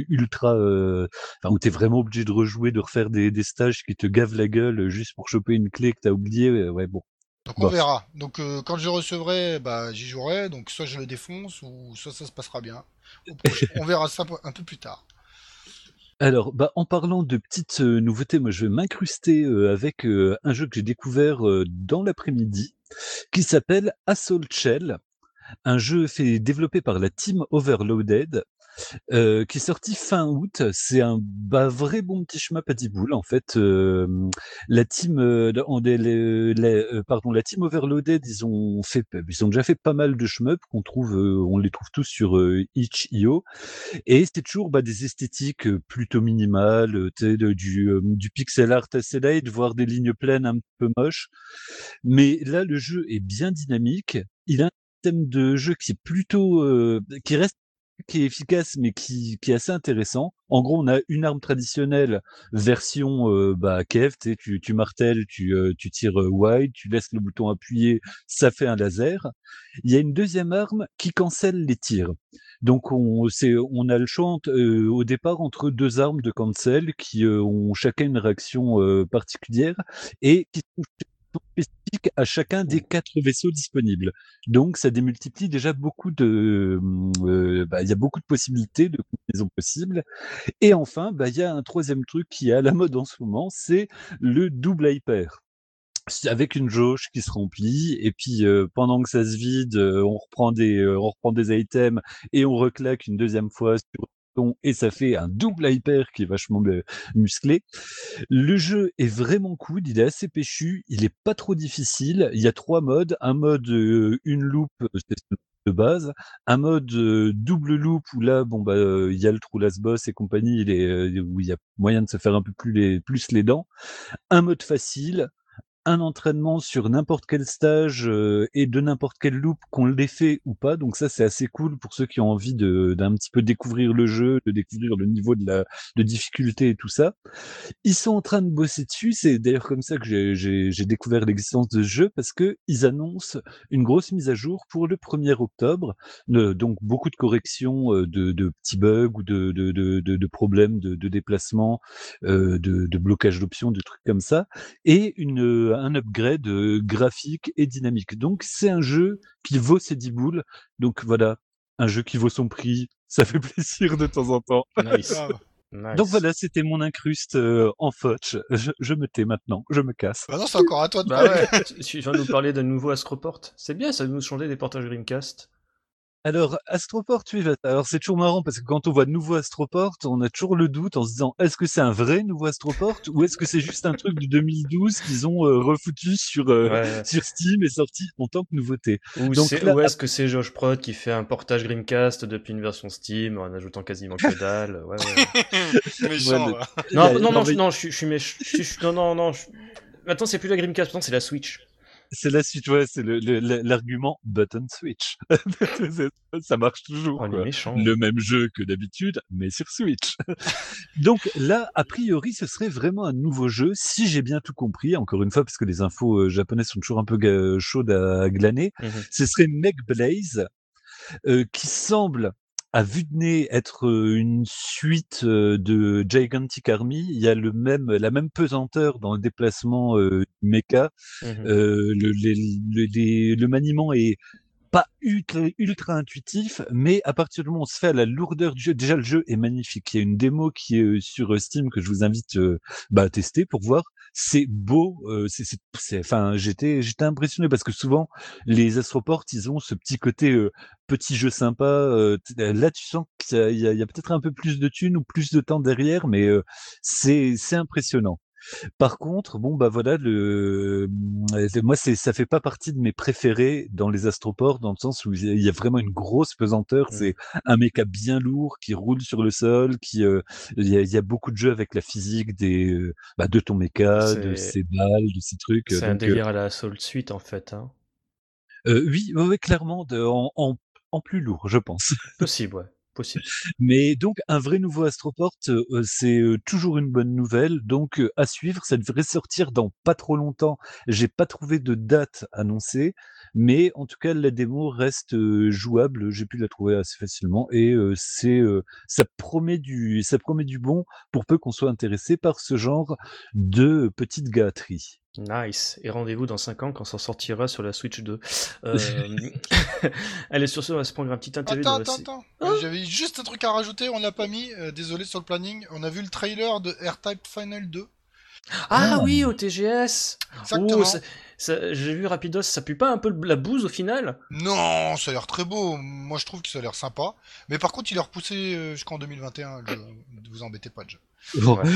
ultra, enfin où t'es vraiment obligé de rejouer, de refaire des, des, stages qui te gavent la gueule juste pour choper une clé que t'as oublié, ouais bon. Donc on verra. Donc quand je recevrai, bah j'y jouerai. Donc soit je le défonce ou soit ça se passera bien. on verra ça un peu plus tard. Alors, bah, en parlant de petites nouveautés, moi je vais m'incruster avec un jeu que j'ai découvert dans l'après-midi, qui s'appelle Assault Shell, un jeu fait développé par la team Overloaded, euh, qui est sorti fin août. C'est un bah, vrai bon petit shmup à 10 boules en fait. Euh, la team, euh, les, pardon, la team Overloaded, ils ont fait, ils ont déjà fait pas mal de shmup qu'on trouve, on les trouve tous sur itch.io, et c'est toujours bah, des esthétiques plutôt minimales, du, du pixel art assez light, voire des lignes pleines un peu moches. Mais là, le jeu est bien dynamique. Il a un système de jeu qui est plutôt, qui reste qui est efficace mais qui, qui est assez intéressant. En gros, on a une arme traditionnelle version bah, Kev, tu, tu martèles, tu, tu tires wide, tu laisses le bouton appuyé, ça fait un laser. Il y a une deuxième arme qui cancelle les tirs. Donc on, on a le choix au départ entre deux armes de cancel qui ont chacun une réaction particulière et qui sont à chacun des quatre vaisseaux disponibles. Donc, ça démultiplie déjà beaucoup de, euh, bah, y a beaucoup de possibilités de combinaisons possibles. Et enfin, bah, il y a un troisième truc qui est à la mode en ce moment, c'est le double hyper avec une jauge qui se remplit et puis euh, pendant que ça se vide, euh, on reprend des on reprend des items et on reclaque une deuxième fois sur et ça fait un double hyper qui est vachement musclé. Le jeu est vraiment cool, il est assez péchu, il est pas trop difficile. Il y a trois modes, un mode euh, une loupe de base, un mode euh, double loop où là bon bah euh, il y a le trou last boss et compagnie, où il y a moyen de se faire un peu plus les plus les dents. Un mode facile, un entraînement sur n'importe quel stage euh, et de n'importe quel loop qu'on l'ait fait ou pas. Donc ça, c'est assez cool pour ceux qui ont envie de d'un petit peu découvrir le jeu, de découvrir le niveau de la de difficulté et tout ça. Ils sont en train de bosser dessus. C'est d'ailleurs comme ça que j'ai découvert l'existence de ce jeu parce que ils annoncent une grosse mise à jour pour le 1er octobre. donc beaucoup de corrections euh, de, de petits bugs ou de, de, de, de problèmes de, de déplacement, euh, de, de blocage d'options, de trucs comme ça, et une un upgrade graphique et dynamique. Donc c'est un jeu qui vaut ses 10 boules. Donc voilà, un jeu qui vaut son prix, ça fait plaisir de temps en temps. Donc voilà, c'était mon incruste euh, en fotch. Je, me tais maintenant, je me casse. Bah non, c'est encore à toi de bah parler. tu viens de nous parler d'un nouveau Astroport. C'est bien, ça nous changer des portages Dreamcast. Alors, Astroport, oui, alors c'est toujours marrant parce que quand on voit nouveau Astroport, on a toujours le doute en se disant est-ce que c'est un vrai nouveau Astroport ou est-ce que c'est juste un truc de 2012 qu'ils ont euh, refoutu sur, euh, sur Steam et sorti en tant que nouveauté? Ou, est-ce que c'est Josh Prod qui fait un portage Dreamcast depuis une version Steam en ajoutant quasiment que dalle? Ouais, méchant, Non, non, non, non, je suis méchant. Non, non, non. Maintenant, c'est plus la Dreamcast, maintenant, c'est la Switch c'est la suite, ouais, c'est l'argument button switch. ça marche toujours. Oh, le même jeu que d'habitude, mais sur Switch. Donc là, a priori, ce serait vraiment un nouveau jeu, si j'ai bien tout compris. Encore une fois, parce que les infos euh, japonaises sont toujours un peu chaudes à, glaner. Mmh ce serait Meg Blaze, euh, qui semble à vue de nez être une suite de Gigantic Army, il y a le même, la même pesanteur dans le déplacement euh, mecha. Mmh le, le, maniement est pas ultra, ultra, intuitif, mais à partir du moment où on se fait à la lourdeur du jeu, déjà le jeu est magnifique. Il y a une démo qui est sur Steam que je vous invite bah, à tester pour voir. C'est beau, c'est, enfin, j'étais, j'étais impressionné parce que souvent les Astroports, ils ont ce petit côté petit jeu sympa. là, tu sens qu'il y a, y a peut-être un peu plus de thunes ou plus de temps derrière, mais c'est, c'est impressionnant. Par contre, bon bah voilà, le mmh, moi c'est ça fait pas partie de mes préférés dans les astroports dans le sens où il y a vraiment une grosse pesanteur. Mmh. C'est un méca bien lourd qui roule sur le sol, qui euh, il y, a, beaucoup de jeux avec la physique des euh, bah, de ton méca, de ses balles, de ces trucs. C'est un euh délire à la Soul Suite en fait. Hein. oui, clairement, de, en, en, plus lourd, je pense. Possible, ouais. Mais donc, un vrai nouveau Astroport, euh, c'est euh, toujours une bonne nouvelle. Donc, euh, à suivre, ça devrait sortir dans pas trop longtemps. J'ai pas trouvé de date annoncée, mais en tout cas, la démo reste euh, jouable. J'ai pu la trouver assez facilement et euh, euh, ça promet du, ça promet du bon pour peu qu'on soit intéressé par ce genre de petite gâterie. Nice. Et rendez-vous dans 5 ans quand ça sortira sur la Switch 2. Euh... Allez, sur ce, on va se prendre un petit interview. Attends, de attends, attends. Hein Euh, J'avais juste un truc à rajouter, on l'a pas mis, euh, désolé sur le planning. On a vu le trailer de R-Type Final 2. Ah Ah. oui, au TGS Exactement. Oh, J'ai vu Rapidos, ça pue pas un peu la bouse au final? Non, ça a l'air très beau. Moi, je trouve que ça a l'air sympa. Mais par contre, il est repoussé euh, jusqu'en 2021. Le jeu. Ne vous embêtez pas, déjà. Bon. Ouais.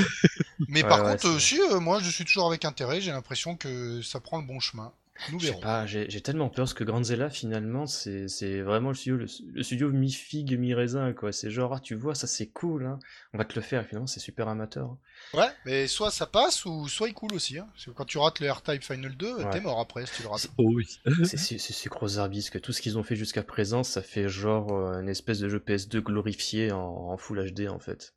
Mais Ouais, par ouais, contre, euh, si, euh, moi, je suis toujours avec intérêt. J'ai l'impression que ça prend le bon chemin. Nous Je sais verrons. pas, j'ai tellement peur parce que Granzella finalement c'est vraiment le studio, le, le studio mi-figue, mi-raisin quoi. C'est genre, ah tu vois, ça c'est cool, hein. on va te le faire et finalement c'est super amateur. Ouais, mais soit ça passe ou soit il coule aussi. Hein. Parce que quand tu rates le R-Type Final 2, Ouais. t'es mort après si tu le rates. Oh oui. C'est sucre arbis que tout ce qu'ils ont fait jusqu'à présent ça fait genre euh, une espèce de jeu PS2 glorifié en, en Full HD en fait.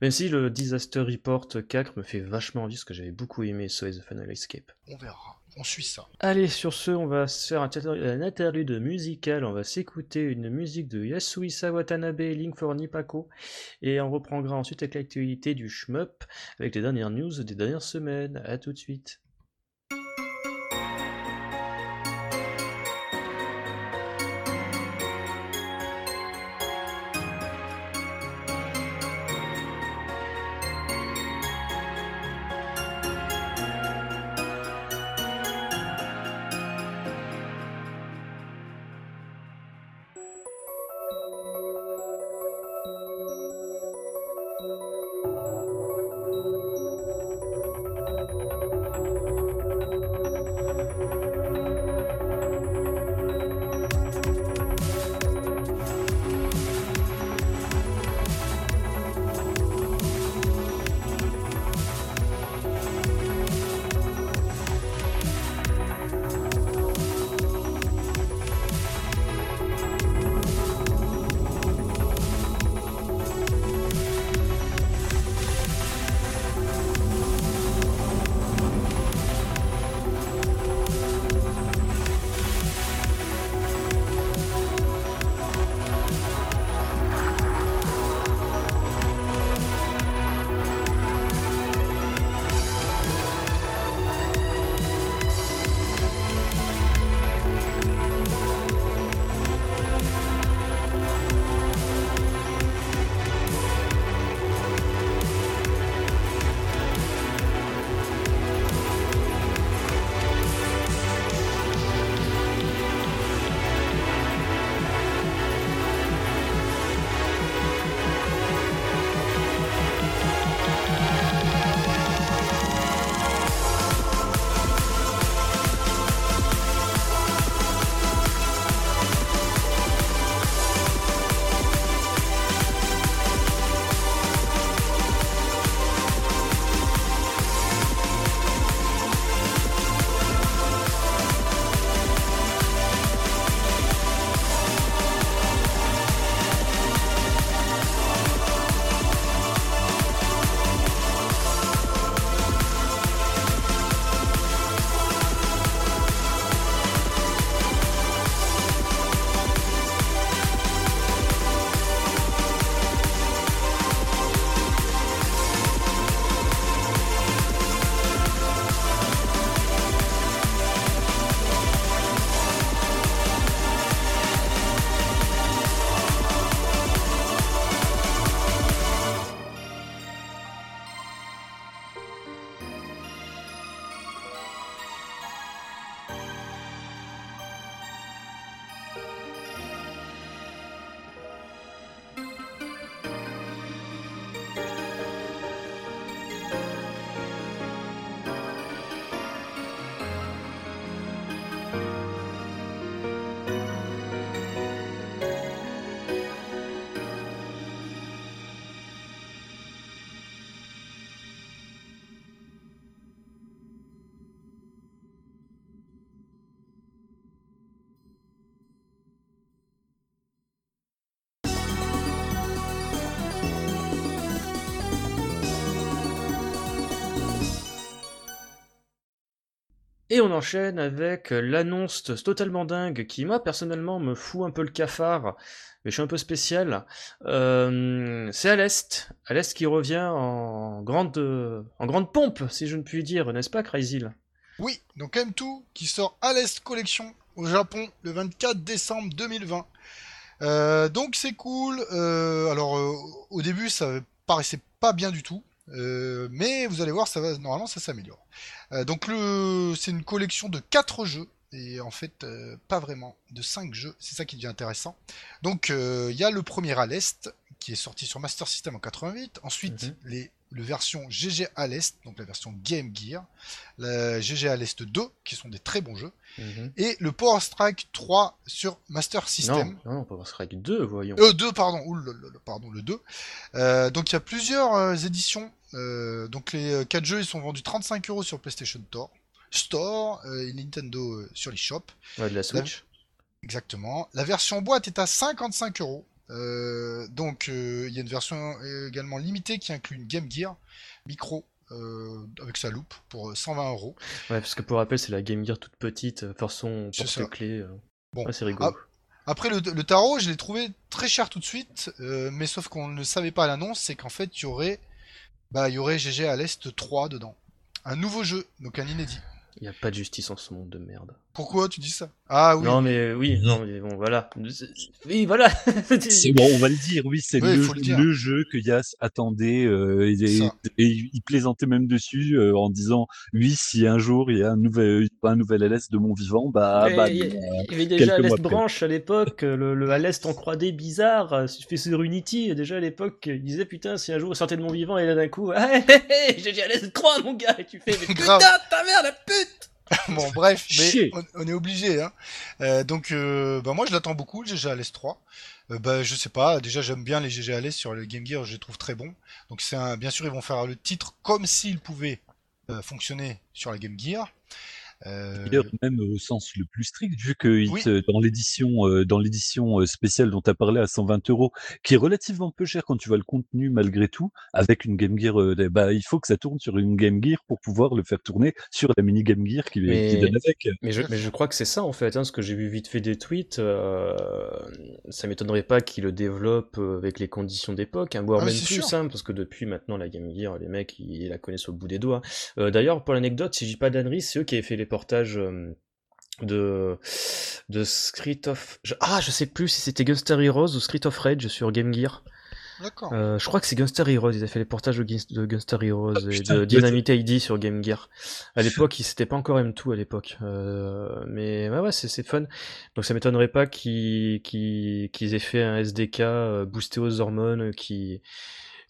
Même si le Disaster Report 4 me fait vachement envie parce que j'avais beaucoup aimé Soy the Final Escape. On verra. On ça. Allez, sur ce, on va se faire un, inter- un interlude musical. On va s'écouter une musique de Yasuhisa Watanabe, Link for Nipako. Et on reprendra ensuite avec l'actualité du shmup, avec les dernières news des dernières semaines. À tout de suite. Et on enchaîne avec l'annonce totalement dingue qui, moi, personnellement, me fout un peu le cafard, mais je suis un peu spécial. Euh, c'est à l'Est. À l'Est qui revient en grande, en grande pompe, si je ne puis dire, n'est-ce pas, Crazyl Oui, donc M2 qui sort à l'Est Collection au Japon le 24 décembre 2020. Euh, donc c'est cool. Euh, alors euh, au début ça paraissait pas bien du tout. Euh, mais vous allez voir, ça va normalement ça s'améliore. Euh, donc le, c'est une collection de 4 jeux et en fait euh, pas vraiment de 5 jeux. C'est ça qui devient intéressant. Donc il y a le premier à l'est qui est sorti sur Master System en 88. Ensuite Mhm. les le version GG à l'est, donc la version Game Gear, la GG à l'est 2 qui sont des très bons jeux et le Power Strike 3 sur Master System. Non, non, Power Strike 2, voyons. Euh, 2, pardon, Ouh là, pardon, le 2. Euh, donc il y a plusieurs éditions. Euh, donc les 4 jeux, ils sont vendus 35 euros sur PlayStation Store, Store euh, et Nintendo euh, sur les shops. Ouais, de la Switch. Exactement. La version boîte est à 55 euros. Euh, donc euh, il y a une version euh, également limitée qui inclut une Game Gear micro euh, avec sa loupe pour euh, 120 euros. Ouais, parce que pour rappel, c'est la Game Gear toute petite, euh, façon euh. Bon. C'est rigolo. Après le, le tarot, je l'ai trouvé très cher tout de suite, euh, mais sauf qu'on ne savait pas à l'annonce, c'est qu'en fait il y aurait, bah il y aurait GG à l'est 3 dedans, un nouveau jeu, donc un inédit. Il n'y a pas de justice en ce monde de merde. Pourquoi tu dis ça? Ah oui. Non, mais oui, Non. mais bon, voilà. Oui, voilà. C'est bon, on va le dire, oui, c'est Oui, le, le le jeu que Yas attendait euh, et, il plaisantait même dessus euh, en disant oui, si un jour il y a un nouvel, un nouvel LS de mon vivant, bah, Mais bah il y, non, euh, il y avait déjà après. branche à l'époque, le, le à l'Est en 3D bizarre, euh, fait sur Unity, déjà à l'époque, il disait putain, si un jour il sortait de mon vivant, et là d'un coup, ah, hé, hé, hé, j'ai dit à l'Est 3, mon gars, et tu fais, mais putain, ta mère, la pute bon bref, mais on, on est obligé. Hein. Euh, donc euh, bah moi je l'attends beaucoup, le GG à l'est 3. Euh, bah je sais pas, déjà j'aime bien les GG à l'est sur le Game Gear, je les trouve très bons. Donc c'est un, bien sûr ils vont faire le titre comme s'il pouvait euh, fonctionner sur la Game Gear. Euh, D'ailleurs, même au sens le plus strict, vu que il Oui. te- dans l'édition euh, dans l'édition euh, spéciale dont tu as parlé à 120 euros, qui est relativement peu cher quand tu vois le contenu malgré tout, avec une Game Gear, euh, bah il faut que ça tourne sur une Game Gear pour pouvoir le faire tourner sur la mini Game Gear qui, Mais- qui donne avec. mais je, mais je crois que c'est ça en fait, hein, parce que j'ai vu vite fait des tweets, euh, ça m'étonnerait pas qu'ils le développent avec les conditions d'époque, hein, voire Ah, même c'est plus, hein, parce que depuis maintenant la Game Gear, les mecs ils, la connaissent au bout des doigts. Euh, D'ailleurs, pour l'anecdote, si je dis pas d'ânerie, c'est eux qui avaient fait les portages euh, de de Street of ah je sais plus si c'était Gunstar Heroes ou Street of Rage sur Game Gear. D'accord. Euh, je crois que c'est Gunstar Heroes, ils avaient fait les portages de, Guns- de Gunstar Heroes Ah, et putain, de Dynamite ID sur Game Gear. À l'époque, il- c'était pas encore M2 à l'époque. Euh, mais ouais, ouais c'est c'est fun. Donc ça m'étonnerait pas qu'ils aient fait un SDK euh, boosté aux hormones, qui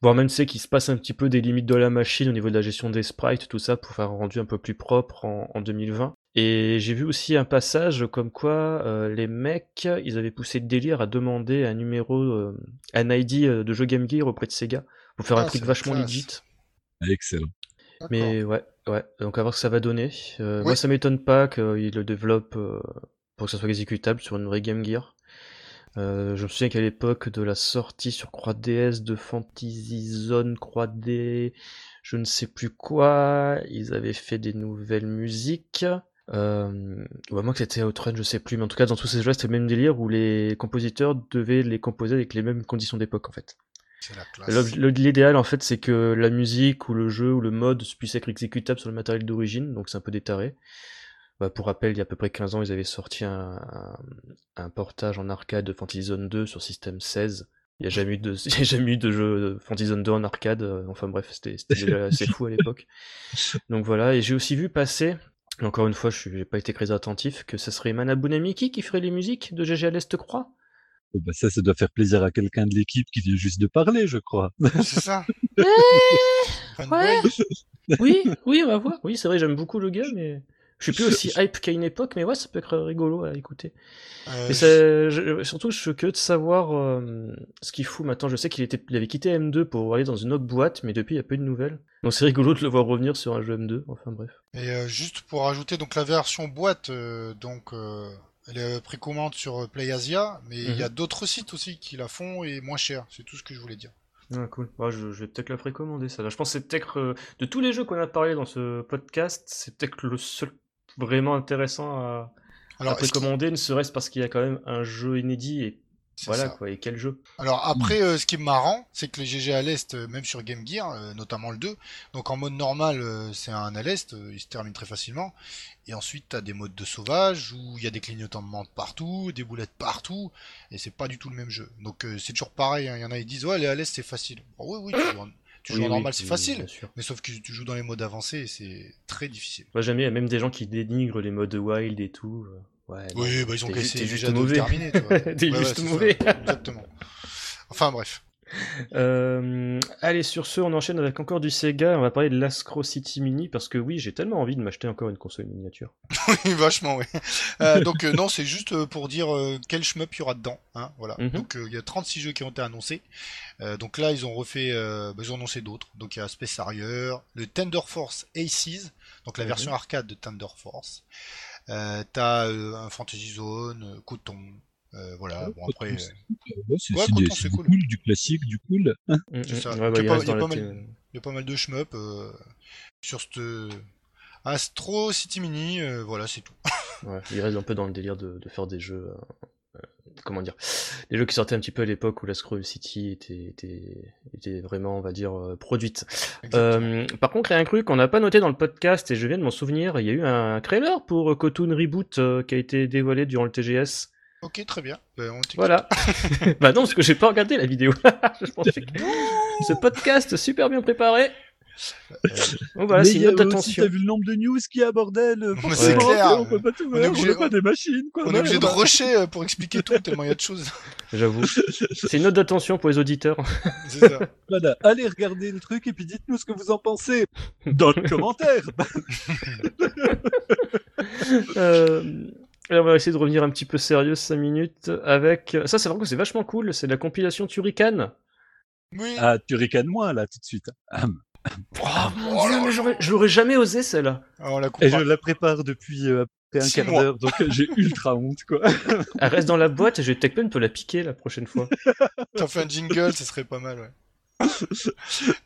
voire même c'est qu'il se passe un petit peu des limites de la machine au niveau de la gestion des sprites, tout ça, pour faire un rendu un peu plus propre en, en 2020. Et j'ai vu aussi un passage comme quoi euh, les mecs, ils avaient poussé le délire à demander un numéro, euh, un ID euh, de jeu Game Gear auprès de Sega pour faire Ah, un truc c'est vachement classe. legit. Excellent. Mais ouais, ouais. Donc à voir ce que ça va donner. Euh, Oui. Moi, ça m'étonne pas qu'ils le développent euh, pour que ça soit exécutable sur une vraie Game Gear. Euh, je me souviens qu'à l'époque de la sortie sur 3DS de Fantasy Zone 3D, je ne sais plus quoi, ils avaient fait des nouvelles musiques. Euh, ou à moins que c'était Outrun, je sais plus, mais en tout cas dans tous ces jeux c'était le même délire où les compositeurs devaient les composer avec les mêmes conditions d'époque en fait. L'idéal en fait c'est que la musique ou le jeu ou le mode puisse être exécutable sur le matériel d'origine, donc c'est un peu détaré. Bah, pour rappel, il y a à peu près 15 ans, ils avaient sorti un, un, un portage en arcade de Fantasy Zone 2 sur système 16. Il n'y a jamais eu de, il y a jamais eu de jeu de Fantasy Zone 2 en arcade. euh, Enfin bref, c'était déjà assez fou à l'époque. Donc voilà, et j'ai aussi vu passer, encore une fois, je n'ai pas été très attentif, que ce serait Manabu Miki qui ferait les musiques de GG à l'Est, croix. Oh, bah, ça, ça doit faire plaisir à quelqu'un de l'équipe qui vient juste de parler, je crois. C'est ça. Eh, ouais. Oui, oui, on va voir. Oui, c'est vrai, j'aime beaucoup le gars, mais je suis plus aussi hype qu'à une époque, mais ouais, ça peut être rigolo à écouter. Euh, Mais je- ça- je- surtout, je suis curieux de savoir euh, ce qu'il fout maintenant. Je sais qu'il était, il avait quitté M2 pour aller dans une autre boîte, mais depuis, il n'y a pas eu de nouvelles. Donc c'est rigolo de le voir revenir sur un jeu M2. Enfin bref. Et euh, juste pour rajouter donc la version boîte, euh, donc elle est précommande sur PlayAsia, mais il y a d'autres sites aussi qui la font et moins cher. C'est tout ce que je voulais dire. Ah, cool. Ouais, je, je vais peut-être la précommander, ça. Là. Je pense que c'est peut-être, euh, de tous les jeux qu'on a parlé dans ce podcast, c'est peut-être le seul vraiment intéressant à, Alors, à ne serait-ce parce qu'il y a quand même un jeu inédit et voilà ça. quoi. Et quel jeu Alors après, euh, ce qui est marrant, c'est que les GG à l'Est, euh, même sur Game Gear, euh, notamment le 2, donc en mode normal, euh, c'est un à l'Est, euh, il se termine très facilement. Et ensuite, t'as des modes de sauvage, où il y a des clignotements de partout, des boulettes partout, et c'est pas du tout le même jeu. Donc euh, c'est toujours pareil, hein. il y en a qui disent, ouais, les à l'Est, c'est facile. Bon, oui, oui, tu tu joues Oui, en oui, normal, c'est oui, facile. bien sûr. Mais sauf que tu joues dans les modes avancés, et c'est très difficile. Moi jamais, il y a même des gens qui dénigrent les modes wild et tout. euh, Ouais, Oui, bah ils ont essayer t'es juste mauvais. terminer, tu vois. T'es Ouais, ouais, juste mauvais. Exactement. Enfin bref. Euh, allez, sur ce, on enchaîne avec encore du Sega. On va parler de l'Ascro City Mini parce que oui, j'ai tellement envie de m'acheter encore une console miniature. Oui, vachement, oui. Euh, donc euh, non, c'est juste pour dire quel shmup il y aura dedans. Hein, voilà. Mhm. Donc il y a 36 jeux qui ont été annoncés. Donc là, ils ont refait, bah, ils ont annoncé d'autres. Donc il y a Space Harrier, le Thunder Force Aces, donc la Mhm. version arcade de Thunder Force. T'as un Fantasy Zone, Coton. Euh, voilà. Ouais, bon après, c'est euh, Ouais, c'est Ouais, du cool. cool, du classique, du cool. Mm, C'est mm. ça. Ouais, Donc, bah, il y a pas- dans il y a la pas thé- il y a pas mal de shmup euh, sur cette Astro City Mini. euh, voilà, c'est tout. Ouais, il reste un peu dans le délire de, de faire des jeux. euh, euh, comment dire Des jeux qui sortaient un petit peu à l'époque où la Scroll City était, était, était vraiment, on va dire, euh, produite. Euh, par contre, il y a un truc qu'on n'a pas noté dans le podcast et je viens de m'en souvenir. Il y a eu un trailer pour euh, Cotoon Reboot euh, qui a été dévoilé durant le TGS. Ok, très bien. Ben, on t'écoute. Voilà. bah non, parce que j'ai pas regardé la vidéo. je pensais que ce podcast super bien préparé. Euh, Donc voilà, Mais c'est il une y a note aussi, d'attention. t'as vu le nombre de news qu'il y a, bordel Mais c'est clair. On peut pas tout faire, on obligé- pas des machines, quoi. On est obligé de rusher euh, pour expliquer tout, tellement il y a de choses. J'avoue. C'est une note d'attention pour les auditeurs. C'est ça. Voilà, allez regarder le truc et puis dites-nous ce que vous en pensez dans le commentaire. Euh, alors on va essayer de revenir un petit peu sérieux 5 minutes avec. Ça, c'est vrai que c'est vachement cool. C'est la compilation Turrican. Oui. Ah, tu ricanes moins là tout de suite. Ah, Oh mon Oh dieu, mais je l'aurais jamais osé celle-là. Ah, Et je la prépare depuis euh, à peu près un Six quart d'heure, donc euh, j'ai ultra honte quoi. Elle reste dans la boîte et je vais peut-être même te la piquer la prochaine fois. T'en fais un jingle, ce serait pas mal, ouais.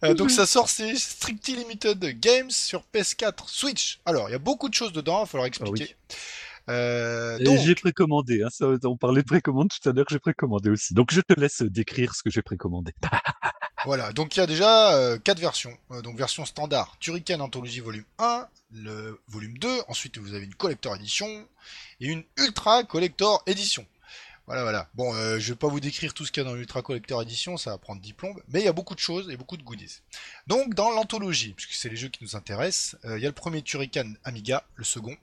Euh, donc ça sort, c'est Strictly Limited Games sur PS4, Switch. Alors, il y a beaucoup de choses dedans, il va falloir expliquer. Euh, donc, j'ai précommandé, hein, ça, on parlait de précommande tout à l'heure, j'ai précommandé aussi. Donc je te laisse décrire ce que j'ai précommandé. Voilà, donc il y a déjà euh, quatre versions. Euh, donc version standard, Turrican Anthology Volume 1, le volume 2, ensuite vous avez une Collector Edition et une Ultra Collector Edition. Voilà, voilà. Bon, euh, je vais pas vous décrire tout ce qu'il y a dans l'Ultra Collector Edition, ça va prendre 10 plombes, mais il y a beaucoup de choses et beaucoup de goodies. Donc dans l'anthologie, puisque c'est les jeux qui nous intéressent, euh, il y a le premier Turrican Amiga, le second,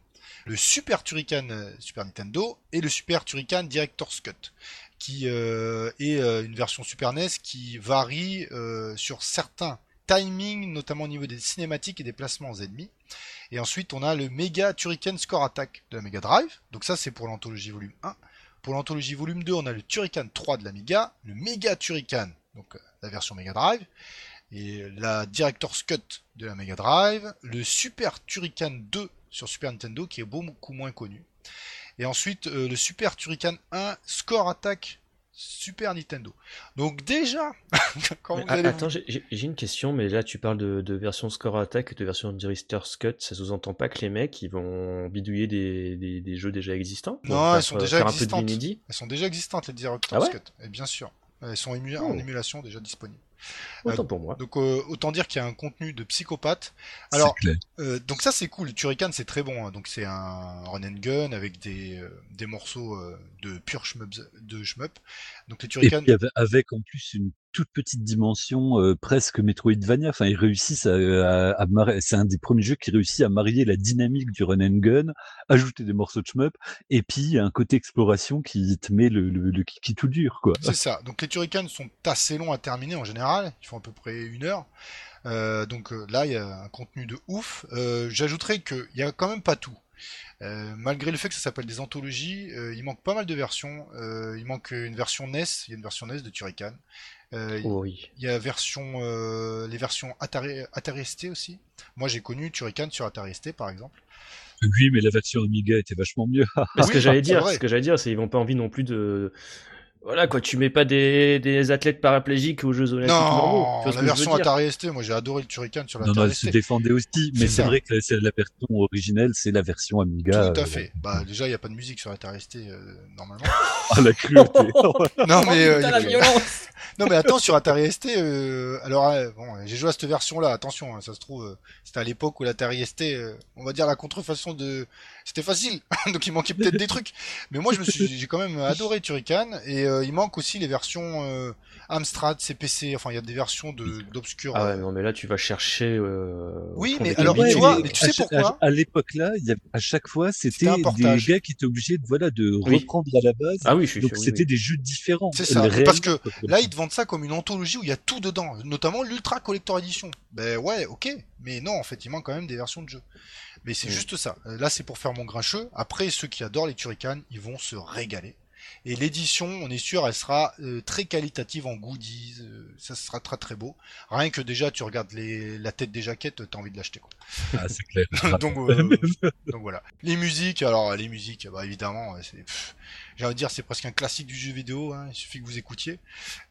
le Super Turrican euh, Super Nintendo et le Super Turrican Director's Cut qui euh, est euh, une version Super NES qui varie sur certains timings, notamment au niveau des cinématiques et des placements ennemis. Et ensuite, on a le Mega Turrican Score Attack de la Mega Drive. Donc ça, c'est pour l'anthologie volume 1. Pour l'anthologie volume 2, on a le Turrican 3 de l'Amiga, le Mega Turrican, donc la version Mega Drive, et la Director's Cut de la Mega Drive, le Super Turrican 2 sur Super Nintendo, qui est beaucoup moins connu. Et ensuite, euh, le Super Turrican 1 Score Attack Super Nintendo. Donc déjà, quand Mais, vous allez... attends, j'ai- une question, mais là tu parles de, de version Score Attack et de version Director's Cut. Ça sous-entend pas que les mecs ils vont bidouiller des, des, des jeux déjà existants? Non, elles sont déjà existantes. Elles sont déjà existantes, les Director's Ah ouais? Cut. Et bien sûr. Elles sont ému- Oh. en émulation déjà disponibles. Autant pour moi. Donc euh, autant dire qu'il y a un contenu de psychopathe. Alors. Euh, donc ça c'est cool, le Turrican c'est très bon, hein. donc c'est un run and gun avec des, euh, des morceaux euh, de pur shmup, de shmup. Donc les Et puis avec en plus une toute petite dimension euh, presque Metroidvania. Enfin, ils réussissent à, à, à mar- c'est un des premiers jeux qui réussit à marier la dynamique du run and gun, ajouter des morceaux de shmup, et puis un côté exploration qui te met le, kiki tout dur, quoi. c'est ça. Donc les Turrican sont assez longs à terminer en général, ils font à peu près une heure. Euh, donc euh, là il y a un contenu de ouf. Euh, J'ajouterais qu'il y a quand même pas tout. Euh, malgré le fait que ça s'appelle des anthologies, il manque pas mal de versions. Il manque une version NES, il y a une version NES de Turrican. Euh, Oh oui. Il y a version, euh, les versions Atari, Atari ST aussi. Moi j'ai connu Turrican sur Atari ST par exemple. Oui, mais la version Amiga était vachement mieux. Ce Oui, que j'allais dire, vrai. ce que j'allais dire, c'est qu'ils n'ont pas envie non plus de. Voilà quoi, tu mets pas des, des athlètes paraplégiques aux Jeux Olympiques. Non, la version Atari ST, moi j'ai adoré le Turrican sur la Non, non, Atari elle se ST. défendait aussi, mais C'est vrai que c'est la version originelle, c'est la version Amiga. Tout à euh, fait. Bah déjà il y a pas de musique sur Atari ST euh, normalement. Ah, la cruauté. non mais euh, Oh, putain, la il y a- violence non mais attends sur Atari ST. euh, alors euh, bon, j'ai joué à cette version-là. Attention, hein, ça se trouve euh, c'était à l'époque où l'Atari ST, euh, on va dire la contrefaçon de, c'était facile. Donc il manquait peut-être des trucs. Mais moi je me suis, j'ai quand même adoré Turrican et euh, il manque aussi les versions euh, Amstrad, CPC. Enfin il y a des versions de d'obscur. Ah euh, ouais, non mais là tu vas chercher... euh, Oui, mais alors, tu vois, mais tu à sais pourquoi À, à l'époque-là, il y avait- à chaque fois, C'était des gars qui étaient obligés de, voilà, de Oui. reprendre à la base. Ah oui, je suis Donc oui, c'était oui. des jeux différents. C'est ça, parce que Là, ils te vendent ça comme une anthologie où il y a tout dedans, notamment l'Ultra Collector Edition. Ben ouais, ok, mais non, en fait, il manque quand même des versions de jeu. Mais c'est Mm. juste ça. Euh, Là, c'est pour faire mon grincheux. Après, ceux qui adorent les Turrican, ils vont se régaler. Et l'édition, on est sûr, elle sera euh, très qualitative en goodies. euh, ça sera très très beau. Rien que déjà, tu regardes les, la tête des jaquettes, t'as envie de l'acheter. quoi. Ah, c'est clair. donc, euh, donc voilà. Les musiques, alors les musiques, bah évidemment, ouais, c'est, pff, j'ai envie de dire, c'est presque un classique du jeu vidéo. Hein, il suffit que vous écoutiez.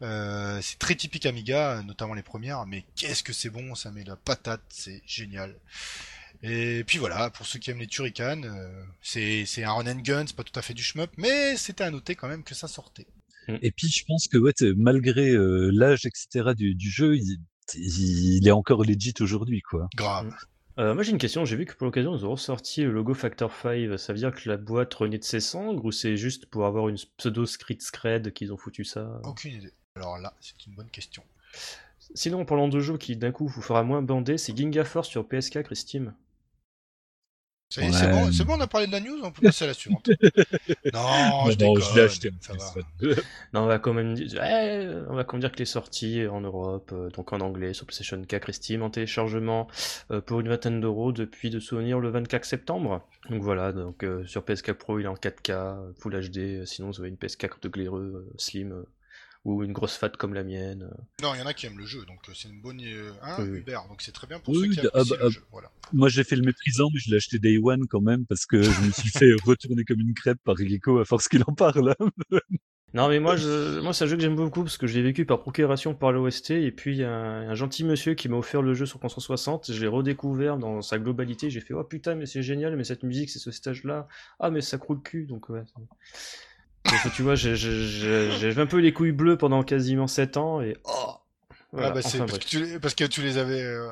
Euh, c'est très typique Amiga, notamment les premières. Mais qu'est-ce que c'est bon, ça met la patate, c'est génial. Et puis voilà, pour ceux qui aiment les Turrican, euh, c'est c'est un run and gun, c'est pas tout à fait du shmup, mais c'était à noter quand même que ça sortait. Et puis je pense que ouais, malgré euh, l'âge, etc. Du, du jeu, il, il est encore legit aujourd'hui, quoi. Grave. Euh, moi j'ai une question, j'ai vu que pour l'occasion ils ont ressorti le logo Factor 5, ça veut dire que la boîte renaît de ses cendres ou c'est juste pour avoir une pseudo script scred qu'ils ont foutu ça? Aucune idée. Alors là, c'est une bonne question. Sinon en parlant de jeux qui d'un coup vous fera moins bander, c'est Ginga Force sur PS4 et Steam. Ça y est, c'est Ouais. bon, c'est bon, on a parlé de la news, on peut passer à la suivante. non, je non, déconne, je l'ai acheté. ça va. Non, on va quand même dire, ouais, on va quand même dire que les sorties en Europe, euh, donc en anglais sur PlayStation 4 et Steam en téléchargement euh, pour une vingtaine d'euros depuis de souvenir le 24 septembre. Donc voilà, donc euh, sur PS4 Pro il est en 4K, euh, Full HD, sinon vous avez une PS4 de glaireux, euh, slim euh, ou une grosse fat comme la mienne. euh. Non, il y en a qui aiment le jeu, donc euh, c'est une bonne euh, hein, Oui, oui. Uber, donc c'est très bien pour Oui, ceux qui ah bah, le ah jeu. Voilà. Moi, j'ai fait le méprisant, mais je l'ai acheté Day One quand même parce que je me suis fait retourner comme une crêpe par Gecko à force qu'il en parle. hein. Non mais moi, je, moi c'est un jeu que j'aime beaucoup parce que je l'ai vécu par procuration par l'OST et puis il y a un, un gentil monsieur qui m'a offert le jeu sur console 60, je l'ai redécouvert dans sa globalité, j'ai fait oh putain mais c'est génial mais cette musique c'est ce stage là, ah mais ça croule le cul donc ouais. Donc, tu vois j'ai- un peu les couilles bleues pendant quasiment 7 ans et oh voilà, ah bah c'est enfin, parce, que tu les- parce que tu les avais... euh,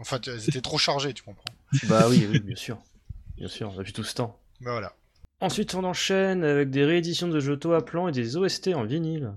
Enfin, tu- elles étaient trop chargées, tu comprends. Bah oui, oui bien sûr, bien sûr, depuis tout ce temps. Bah voilà. Ensuite on enchaîne avec des rééditions de taux à plan et des OST en vinyle.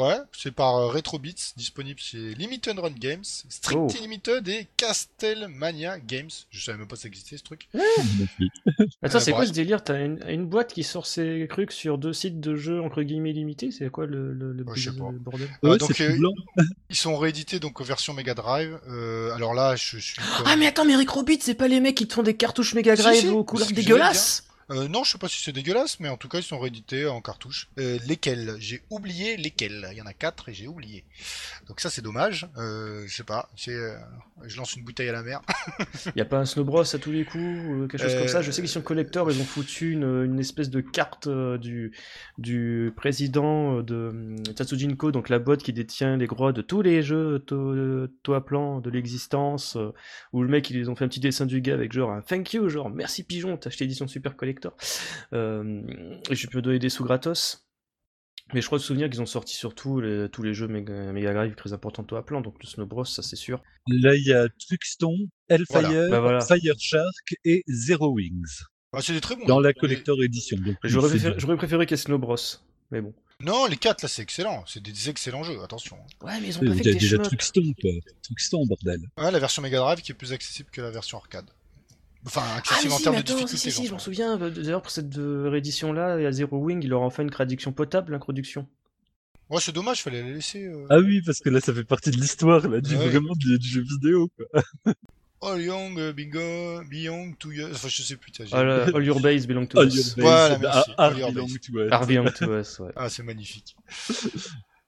Ouais, c'est par euh, Retrobits, disponible chez Limited Run Games, Strict Oh. Limited et Castlemania Games. Je savais même pas que ça existait ce truc. Attends, Euh, c'est quoi bref. ce délire? T'as une, une boîte qui sort ses trucs sur deux sites de jeux entre guillemets limités? C'est quoi le, le, le, Ouais, je sais bise- pas. le bordel? Euh, Ouais, donc, c'est euh. Ils sont réédités donc aux versions Mega Drive. Euh, alors là, je suis. comme- Ah mais attends, mais Microbit, c'est pas les mecs qui te font des cartouches Mega Drive si, aux couleurs dégueulasses? Euh, non, je sais pas si c'est dégueulasse, mais en tout cas, ils sont réédités en cartouche. Euh, lesquels? J'ai oublié lesquels. Il y en a quatre et j'ai oublié. Donc ça, c'est dommage. Euh, je sais pas. Euh, je lance une bouteille à la mer. Y a pas un Snow Bros à tous les coups ou quelque chose comme ça? Je sais qu'ils sont collecteurs, ils ont foutu une, une espèce de carte du, du président de Tatsujinko, donc la boîte qui détient les droits de tous les jeux to- Toa Plan de l'existence, où le mec, ils ont fait un petit dessin du gars avec genre un thank you, genre merci pigeon, t'as acheté l'édition Super Collector. Euh, et je peux donner des sous gratos. Mais je crois de souvenir qu'ils ont sorti surtout les, tous les jeux Mega, Mega Drive très importants Toa Plan, donc le Snow Bros, ça c'est sûr. Là, il y a Truxton, Hellfire, Voilà. Bah voilà. Fire Shark et Zero Wings Ah, c'est des très bons. dans la Collector Edition. J'aurais préféré, préféré qu'il y ait Snow Bros. Mais bon. Non, les quatre là, c'est excellent. C'est des excellents jeux. Attention. Ouais, mais ils ont Il pas y fait a que des déjà. Truxton, quoi. Truxton, bordel. Ouais, la version Mega Drive qui est plus accessible que la version arcade. Enfin, Ah, mais accessible en si, termes mais de attends, difficulté. si, si, si, je m'en souviens. Euh, D'ailleurs, pour cette euh, réédition-là, il y a Zero Wing, il leur a fait une traduction potable, l'introduction. Ouais, c'est dommage, fallait la laisser. euh. Ah oui, parce que là, ça fait partie de l'histoire, là, du, Ouais. vraiment du, du jeu vidéo, quoi. All young, bingo, be young, to young. Enfin, je sais plus. t'as- All, all your base belong to All us. your base, Voilà, ah, merci. ah, All your belong base. to us. Belong to us, ouais. Ah, c'est magnifique.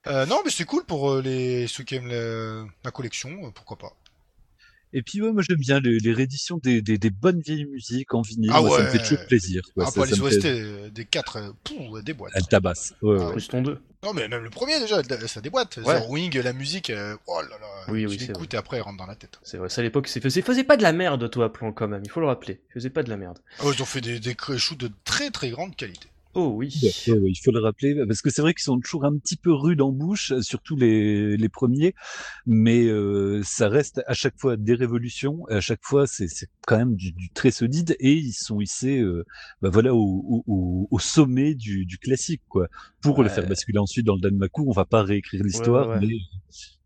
Euh, non, mais c'est cool pour les ceux qui aiment la, la collection, pourquoi pas. Et puis ouais, moi j'aime bien les, les rééditions des, des, des bonnes vieilles musiques en vinyle. Ah Moi, ça me fait ouais. toujours plaisir. Quoi. Ah, Ça- pas ça les me fait- OST euh, des 4, des boîtes. Elle tabasse. Ouais, Ah, ouais. Plus ton 2. Non, mais même le premier déjà, ça déboîte. Ouais. Genre Wing, la musique, euh, oh là là. Oui, tu oui, l'écoutes et après, elle rentre dans la tête. C'est vrai, ça à l'époque, c'est faisait, faisait pas de la merde, toi, plan quand même, il faut le rappeler. Faisait pas de la merde. Oh, ils ont fait des, des shoots de très très grande qualité. Oh oui. Ouais, il faut le rappeler parce que c'est vrai qu'ils sont toujours un petit peu rudes en bouche, surtout les, les premiers, mais euh, ça reste à chaque fois des révolutions. À chaque fois, c'est c'est quand même du, du très solide et ils sont hissés, euh, bah voilà, au, au- au, sommet du, du classique quoi. Pour le faire basculer ensuite dans le Danmaku, on va pas réécrire l'histoire, ouais. mais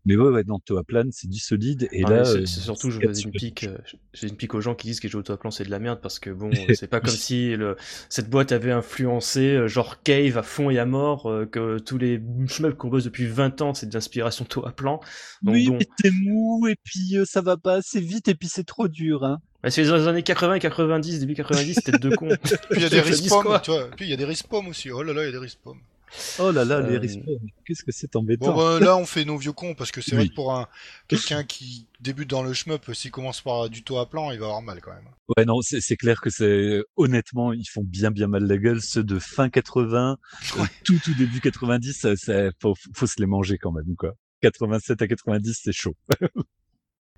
mais ouais, ouais, dans Toaplan, c'est du solide et Non, là, c'est euh, c'est surtout, je faisais une pique, euh, j'ai une pique aux gens qui disent que les jeux auto-plan c'est de la merde parce que bon, c'est pas comme si le, cette boîte avait influencé euh, genre Cave à fond et à mort, que tous les shmups qu'on bosse depuis 20 ans c'est de l'inspiration tôt à plan. Donc Oui, bon, mais c'est mou et puis euh, ça va pas assez vite et puis c'est trop dur. Hein. bah, c'est les années 80 et 90, début 90, c'était deux cons. Puis il y a des quoi tu vois. Puis il y a des respawns aussi. Oh là là, il y a des respawns. Oh là là, les Euh, respawns, qu'est-ce que c'est embêtant. Bon, bah, là, on fait nos vieux cons parce que c'est vrai que pour un quelqu'un qui débute dans le shmup, s'il commence par du taux à plan, il va avoir mal quand même. Ouais, non, c'est c'est clair que c'est honnêtement, ils font bien bien mal la gueule ceux de fin 80, euh, tout tout début 90, ça, ça- faut, faut se les manger quand même quoi. 87 à 90, c'est chaud.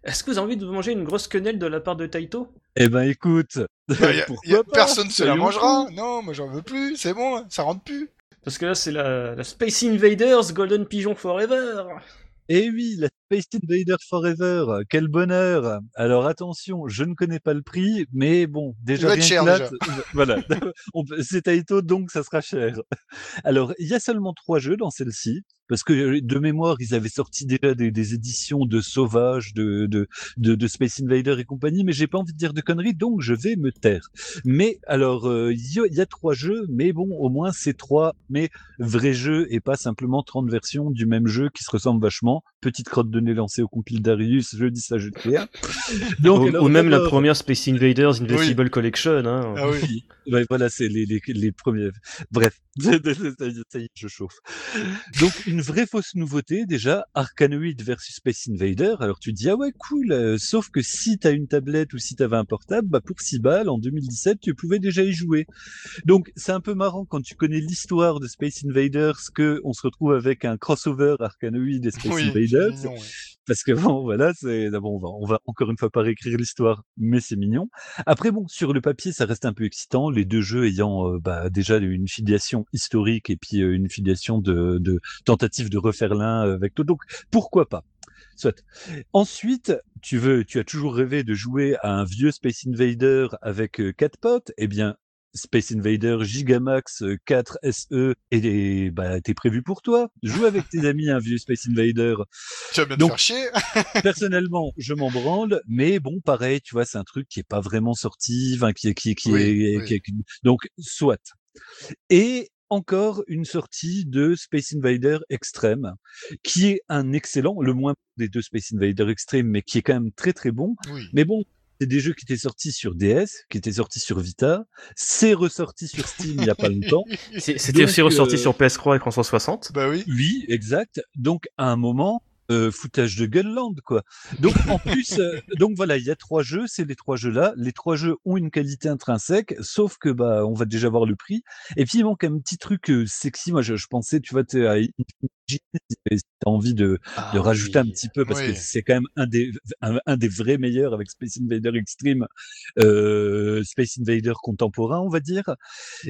Est-ce que vous avez envie de manger une grosse quenelle de la part de Taito? Eh ben écoute, Bah, y a- pourquoi y a- pas personne se la mangera. Non, moi j'en veux plus. C'est bon, ça rentre plus. Parce que là c'est la, la Space Invaders Golden Pigeon Forever. Eh oui, la Space Invader Forever, quel bonheur. Alors attention, je ne connais pas le prix, mais bon, déjà va être rien cher, t- voilà, c'est Taito, donc ça sera cher. Alors, il y a seulement trois jeux dans celle-ci, parce que euh, de mémoire, ils avaient sorti déjà des, des éditions de Sauvage, de, de, de, de Space Invader et compagnie, mais j'ai pas envie de dire de conneries, donc je vais me taire. Mais alors, euh, il y, a- il y a trois jeux, mais bon, au moins c'est trois, mais vrais jeux et pas simplement 30 versions du même jeu qui se ressemblent vachement. Petite crotte de nez lancée au compil Darius, je dis ça, je dis rien. Donc, ou, alors, ou même la première Space Invaders Invisible Collection. Hein. Ah oui. voilà, c'est les, les, les premiers. Bref, ça y est, ça y est, je chauffe. Donc, une vraie fausse nouveauté, déjà, Arkanoid versus Space Invader. Alors, tu te dis, ah ouais, cool, euh, sauf que si t'as une tablette ou si t'avais un portable, bah, pour 6 balles, en 2017, tu pouvais déjà y jouer. Donc, c'est un peu marrant quand tu connais l'histoire de Space Invaders que on se retrouve avec un crossover Arkanoid et Space Oui, Invaders. c'est mignon, ouais. Parce que bon, voilà, c'est bon, on va, on va encore une fois pas réécrire l'histoire, mais c'est mignon. Après, bon, sur le papier, ça reste un peu excitant, les deux jeux ayant bah, déjà une filiation historique et puis une filiation de, de tentative de refaire l'un avec l'autre. Donc, pourquoi pas? Soit. Ensuite, tu veux, tu as toujours rêvé de jouer à un vieux Space Invader avec quatre potes? Eh bien, Space Invader Gigamax euh, 4 SE et bah t'es prévu pour toi. Joue avec tes amis un vieux Space Invader. Tu vas bien Donc- te faire chier. Personnellement, je m'en branle, mais bon, pareil, tu vois, c'est un truc qui est pas vraiment sorti, enfin, qui est, qui est, qui Oui, est, oui. qui est- donc, soit. Et encore une sortie de Space Invader Extreme, qui est un excellent, le moins des deux Space Invader Extreme, mais qui est quand même très très bon. Oui. Mais bon, c'est des jeux qui étaient sortis sur DS, qui étaient sortis sur Vita, c'est ressorti sur Steam il y a pas longtemps. C'est- C'était aussi ressorti euh, sur PS3 et 360. Bah oui. Oui, exact. Donc à un moment, euh, foutage de Gunland, quoi. Donc en plus, euh, donc voilà, il y a trois jeux, c'est les trois jeux-là. Les trois jeux ont une qualité intrinsèque, sauf que bah on va déjà voir le prix. Et puis il manque un petit truc euh, sexy. Moi, je, je pensais, tu vois, t'es à si t'as envie de, de rajouter un petit peu parce Oui. que c'est quand même un des un, un des vrais meilleurs avec Space Invader Extreme, euh, Space Invader contemporain, on va dire.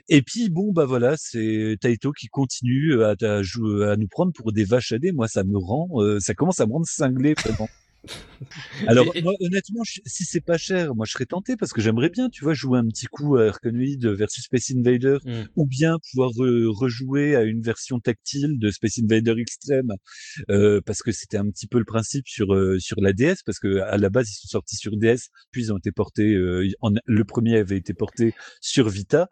Et puis bon bah voilà, c'est Taito qui continue à, à, à nous prendre pour des vaches à dés. Moi, ça me rend, euh, ça commence à me rendre cinglé vraiment. Alors moi, honnêtement, je- si c'est pas cher, moi je serais tenté parce que j'aimerais bien, tu vois, jouer un petit coup à Arkanoid versus Space Invader Mm. ou bien pouvoir re- rejouer à une version tactile de Space Invader Extreme euh, parce que c'était un petit peu le principe sur euh, sur la DS parce que à la base ils sont sortis sur DS puis ils ont été portés euh, en, le premier avait été porté sur Vita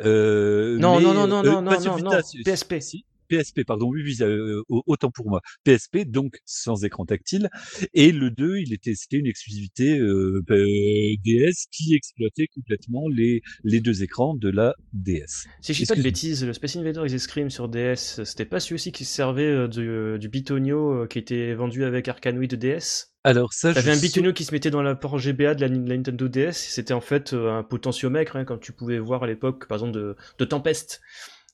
euh, Non, mais, non, non, non, euh, non, non, non, Vita, non, PSP. si, PSP, pardon, oui, oui, euh, au- autant pour moi. PSP, donc sans écran tactile. Et le 2, il était, c'était une exclusivité euh, euh, DS qui exploitait complètement les, les deux écrans de la DS. Si je dis pas de bêtises, le Space Invaders X-Scream sur DS, c'était pas celui aussi qui se servait euh, du, du Bitonio qui était vendu avec Arkanoid DS Alors ça, T'avais je un sais- bitonio qui se mettait dans la port GBA de la, la Nintendo DS, c'était en fait un potentiomètre, hein, comme tu pouvais voir à l'époque, par exemple, de, de Tempest.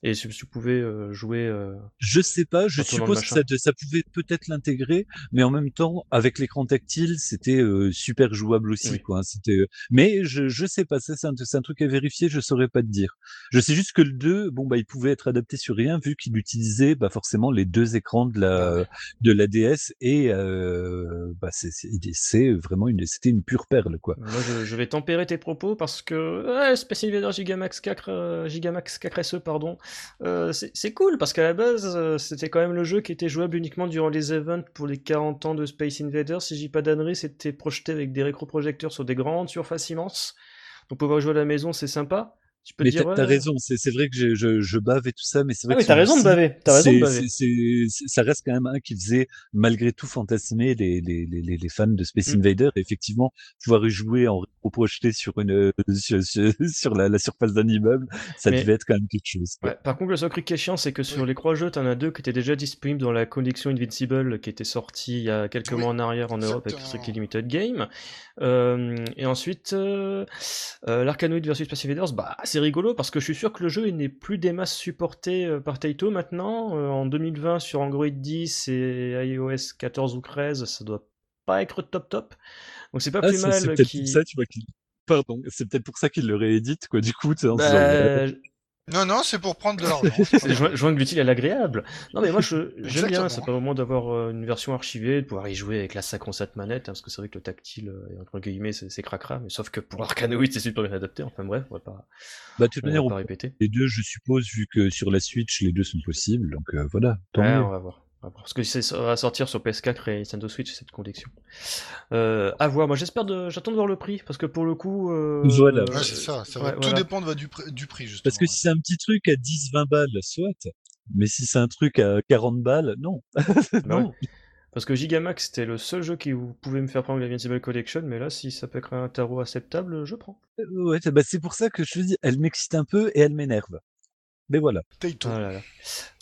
Et tu, tu pouvais euh, jouer... euh, Je sais pas, je suppose que ça, ça pouvait peut-être l'intégrer, mais en même temps, avec l'écran tactile, c'était euh, super jouable aussi, Oui. quoi. hein, C'était, euh, mais je je sais pas, ça c'est un, c'est un truc à vérifier, je saurais pas te dire. Je sais juste que le 2, bon bah, il pouvait être adapté sur rien vu qu'il utilisait bah forcément les deux écrans de la Ah de la DS et euh, bah c'est c'est c'est vraiment une c'était une pure perle quoi. Moi, je, je vais tempérer tes propos parce que ouais, Space Gigamax 4, euh, Gigamax 4 SE, pardon, euh, c'est cool parce qu'à la base, euh, c'était quand même le jeu qui était jouable uniquement durant les events pour les 40 ans de Space Invader. Si dis pas d'annerie, c'était projeté avec des rétroprojecteurs sur des grandes surfaces immenses. Donc pouvoir jouer à la maison, c'est sympa. Tu peux Mais dire, t'as t'as ouais, raison, c'est c'est vrai que je, je, je bave et tout ça, mais c'est vrai Ah, mais que t'as raison de celui-ci, baver. T'as raison de c'est- baver. c'est- c'est- c'est- ça reste quand même un qui faisait malgré tout fantasmer les, les, les, les les fans de Space Mm. Invader. Et effectivement, pouvoir y jouer en projeté sur une euh, sur, sur, sur la, la surface d'un immeuble, ça Mais- devait être quand même quelque chose. Ouais, par contre, le seul truc qui est chiant, c'est que sur les trois jeux, t'en as deux qui étaient déjà disponibles dans la collection Invincible qui était sortie il y a quelques Oui, mois en arrière en Europe avec exactement. Strictly Limited Game. Euh, et ensuite, euh, euh, l'Arcanoid versus Space Invaders, bah, c'est rigolo parce que je suis sûr que le jeu il n'est plus des masses supporté euh, par Taito maintenant. Euh, en 2020, sur Android 10 et iOS 14 ou 13, ça doit pas être top top. Donc c'est pas Ah, plus mal c'est peut-être qui. pour ça, tu vois, qu'il Pardon, c'est peut-être pour ça qu'il le réédite, quoi. Du coup, Non, non, c'est pour prendre de l'argent. C'est joindre joindre l'utile à l'agréable. Non, mais moi, je- j'aime bien, ça permet au moins d'avoir euh, une version archivée, de pouvoir y jouer avec la 57 manette, hein, parce que c'est vrai que le tactile, euh, entre guillemets, c'est cracra, mais sauf que pour l'Arcanoid, c'est super bien adapté. Enfin bref, on va pas, bah, de toute on manière, va on pas répéter. les deux, je suppose, vu que sur la Switch, les deux sont possibles. Donc euh, voilà, tant Ouais, mieux. on va voir. Parce que c'est- ça va sortir sur PS4 et Nintendo Switch, cette collection. Euh, à voir. Moi, j'espère de, j'attends de voir le prix, parce que pour le coup. euh, Voilà. Ouais, c'est ça. ça va ouais, tout voilà. dépendre du, prix- du prix, justement. Parce que si c'est un petit truc à 10-20 balles, soit. Mais si c'est un truc à 40 balles, non. Bah non. ouais. Parce que Gigamax, c'était le seul jeu qui vous pouvait me faire prendre l'Invincible Collection, mais là, si ça peut être un tarot acceptable, je prends. Ouais, c'est bah, c'est pour ça que je te dis, elle m'excite un peu et elle m'énerve. Mais voilà. Taito. Ah là là.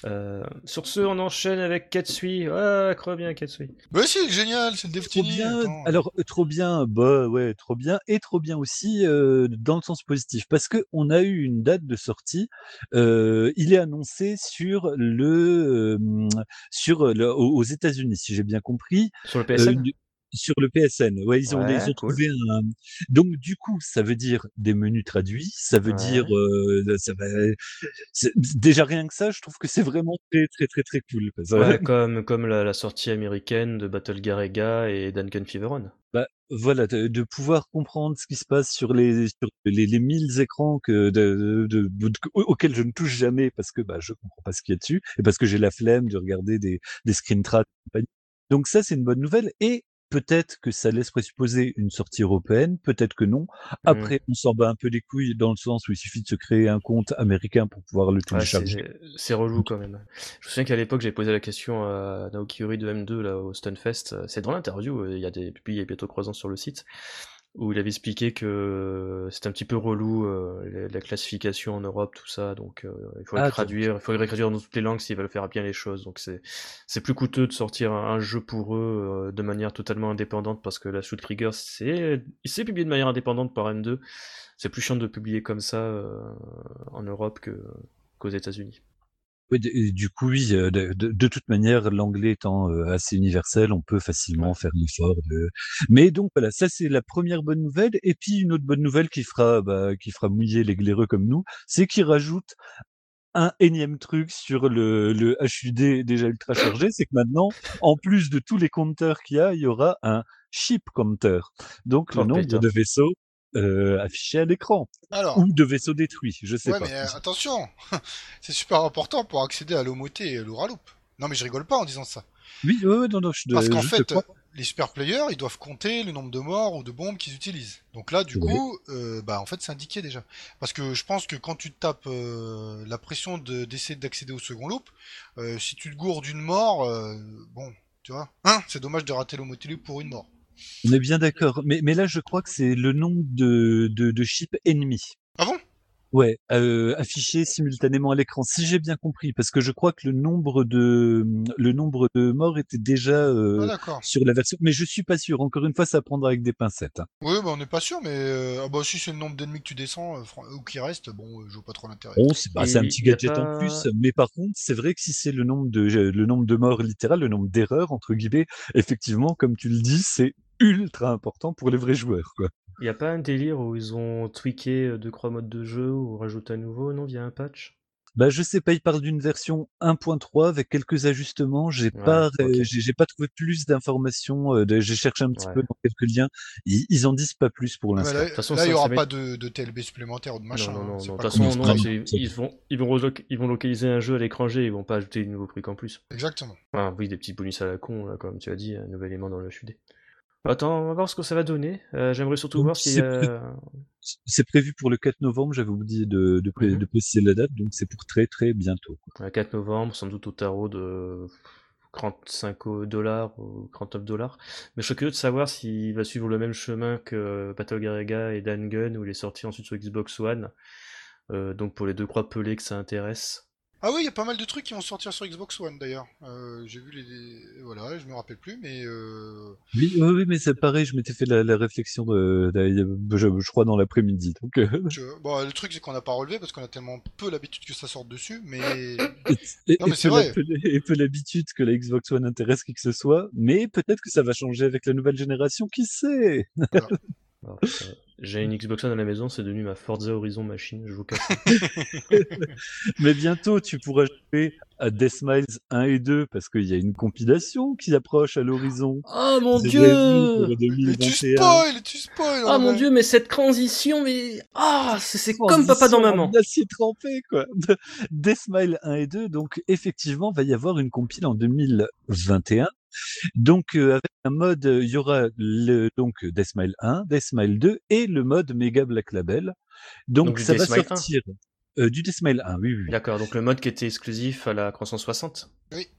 Euh, sur ce, on enchaîne avec Katsui. Ah, crois bien Katsui. Ouais, si, génial, c'est Deftini. bien. attends. Alors euh, trop bien, bah ouais, trop bien et trop bien aussi euh, dans le sens positif parce que on a eu une date de sortie. Euh, il est annoncé sur le euh, sur le, aux États-Unis, si j'ai bien compris. Sur le PSN sur le PSN, ouais, ils ont, Ouais, ils ont cool. trouvé un. Donc du coup, ça veut dire des menus traduits, ça veut Ouais. dire, euh, ça va. Déjà rien que ça, je trouve que c'est vraiment très très très très cool. Ouais, comme, comme la, la sortie américaine de Battle Garega et Duncan Feveron. Bah, voilà, de, de pouvoir comprendre ce qui se passe sur les sur les, les 1000 écrans que de, de, de- de- auxquels je ne touche jamais parce que bah je comprends pas ce qu'il y a dessus et parce que j'ai la flemme de regarder des des screen tracks. Donc ça c'est une bonne nouvelle et peut-être que ça laisse présupposer une sortie européenne, peut-être que non. Après on s'en bat un peu les couilles dans le sens où il suffit de se créer un compte américain pour pouvoir le Ouais, télécharger. c'est c'est relou quand même. Je me souviens qu'à l'époque, j'avais posé la question à Naoki Uri de M2 là, au Stunfest. C'est dans l'interview, euh, il y a des puis il y a bientôt croisant sur le site, où il avait expliqué que c'était un petit peu relou euh, la, la classification en Europe, tout ça. Donc euh, il faudrait Ah, traduire, il faudrait traduire dans toutes les langues s'ils veulent faire bien les choses. Donc c'est c'est plus coûteux de sortir un, un jeu pour eux euh, de manière totalement indépendante parce que la Shoot Trigger c'est il s'est publié de manière indépendante par M2. C'est plus chiant de publier comme ça euh, en Europe que qu'aux États-Unis. Oui, du coup, oui, de, de- de toute manière, l'anglais étant euh, assez universel, on peut facilement faire l'effort de. Mais donc voilà, ça c'est la première bonne nouvelle. Et puis une autre bonne nouvelle qui fera, bah, qui fera mouiller les glaireux comme nous, c'est qu'il rajoute un énième truc sur le, le HUD déjà ultra chargé, c'est que maintenant, en plus de tous les compteurs qu'il y a, il y aura un ship counter. Donc le nombre putain. de vaisseaux euh, affichés à l'écran Alors, ou de vaisseaux détruits, je sais ouais, pas. mais euh, attention, c'est super important pour accéder à l'Omoté et l'Ouraloop. Non, mais je rigole pas en disant ça. Oui, ouais, non, non, je, Parce qu'en fait, les super players, ils doivent compter le nombre de morts ou de bombes qu'ils utilisent. Donc là, du Oui. coup, euh, bah en fait, c'est indiqué déjà. Parce que je pense que quand tu tapes euh, la pression de- d'essayer d'accéder au second loop, euh, si tu te gourres d'une mort, bon, tu vois, hein, c'est dommage de rater l'homotéloop pour une mort. On est bien d'accord. Mais, mais là, je crois que c'est le nombre de, de, de chips ennemis. Ah bon? Ouais, euh, affiché simultanément à l'écran, si j'ai bien compris, parce que je crois que le nombre de le nombre de morts était déjà euh, Ah d'accord. sur la version, mais je suis pas sûr. Encore une fois, ça prendra avec des pincettes. hein. Oui, bah on n'est pas sûr, mais euh, ah bah si c'est le nombre d'ennemis que tu descends euh, ou qui reste, bon, euh, je vois pas trop l'intérêt. Bon, c'est bah, c'est un Et petit gadget en plus, mais par contre, c'est vrai que si c'est le nombre de le nombre de morts littéral, le nombre d'erreurs entre guillemets, effectivement, comme tu le dis, c'est ultra important pour les vrais joueurs, quoi. Y a pas un délire où ils ont tweaké euh, deux trois modes de jeu ou rajouté un nouveau, non, via un patch? Bah, je sais pas, il parle d'une version 1.3 avec quelques ajustements. J'ai Ouais, pas, j'ai pas trouvé plus d'informations. euh, j'ai cherché un petit Ouais. peu dans quelques liens. Ils, ils en disent pas plus pour Ah, l'instant. là, il y aura pas de, de TLB supplémentaire ou de machin. non, non, hein, non. De pas toute façon, non, ils vont, ils vont, ils vont localiser un jeu à l'étranger, ils vont pas ajouter de nouveaux trucs en plus. Exactement. Enfin, oui, des petits bonus à la con, là, comme tu as dit, un nouvel élément dans le HUD. Attends, on va voir ce que ça va donner. Euh, J'aimerais surtout Donc, voir s'il y c'est prévu pour le 4 novembre. J'avais oublié de, de, pré- Mhm. de préciser la date, donc c'est pour très très bientôt. quoi. un 4 novembre, sans doute au tarot de 35 dollars ou 39 dollars. Mais je suis curieux de savoir s'il va suivre le même chemin que Battle Garaga et Dan Gun, où il est sorti ensuite sur Xbox One. Euh, donc pour les deux croix pelées que ça intéresse. Ah oui, il y a pas mal de trucs qui vont sortir sur Xbox One d'ailleurs. Euh, J'ai vu les. Voilà, je me rappelle plus, mais. Euh... Oui, oui, oui, mais c'est pareil. Je m'étais fait la, la réflexion de, de- je, je crois dans l'après-midi. Donc, euh. Bon, le truc c'est qu'on n'a pas relevé parce qu'on a tellement peu l'habitude que ça sorte dessus, mais. et, Non, mais c'est vrai. et peu l'habitude que la Xbox One intéresse qui que ce soit. Mais peut-être que ça va changer avec la nouvelle génération. Qui sait? Alors, euh, J'ai une Xbox One à la maison, c'est devenu ma Forza Horizon machine, je vous pas. Mais bientôt, tu pourras jouer à Death Smiles 1 et 2 parce qu'il y a une compilation qui approche à l'horizon. Oh mon dieu Mais tu 2021. spoil, tu spoil Ah mon dieu, mais cette transition, mais... Ah, c'est c'est comme papa dans maman. acier trempé, quoi. Death Smile 1 et 2, donc effectivement, va y avoir une compile en 2021. Donc, euh, avec un mode, euh, il y aura le, donc Death Smile 1, Death Smile 2 et le mode Mega Black Label. Donc, Donc, ça va 1. Euh, du Death Smile 1, oui, oui, oui. D'accord, donc le mode qui était exclusif à la 360.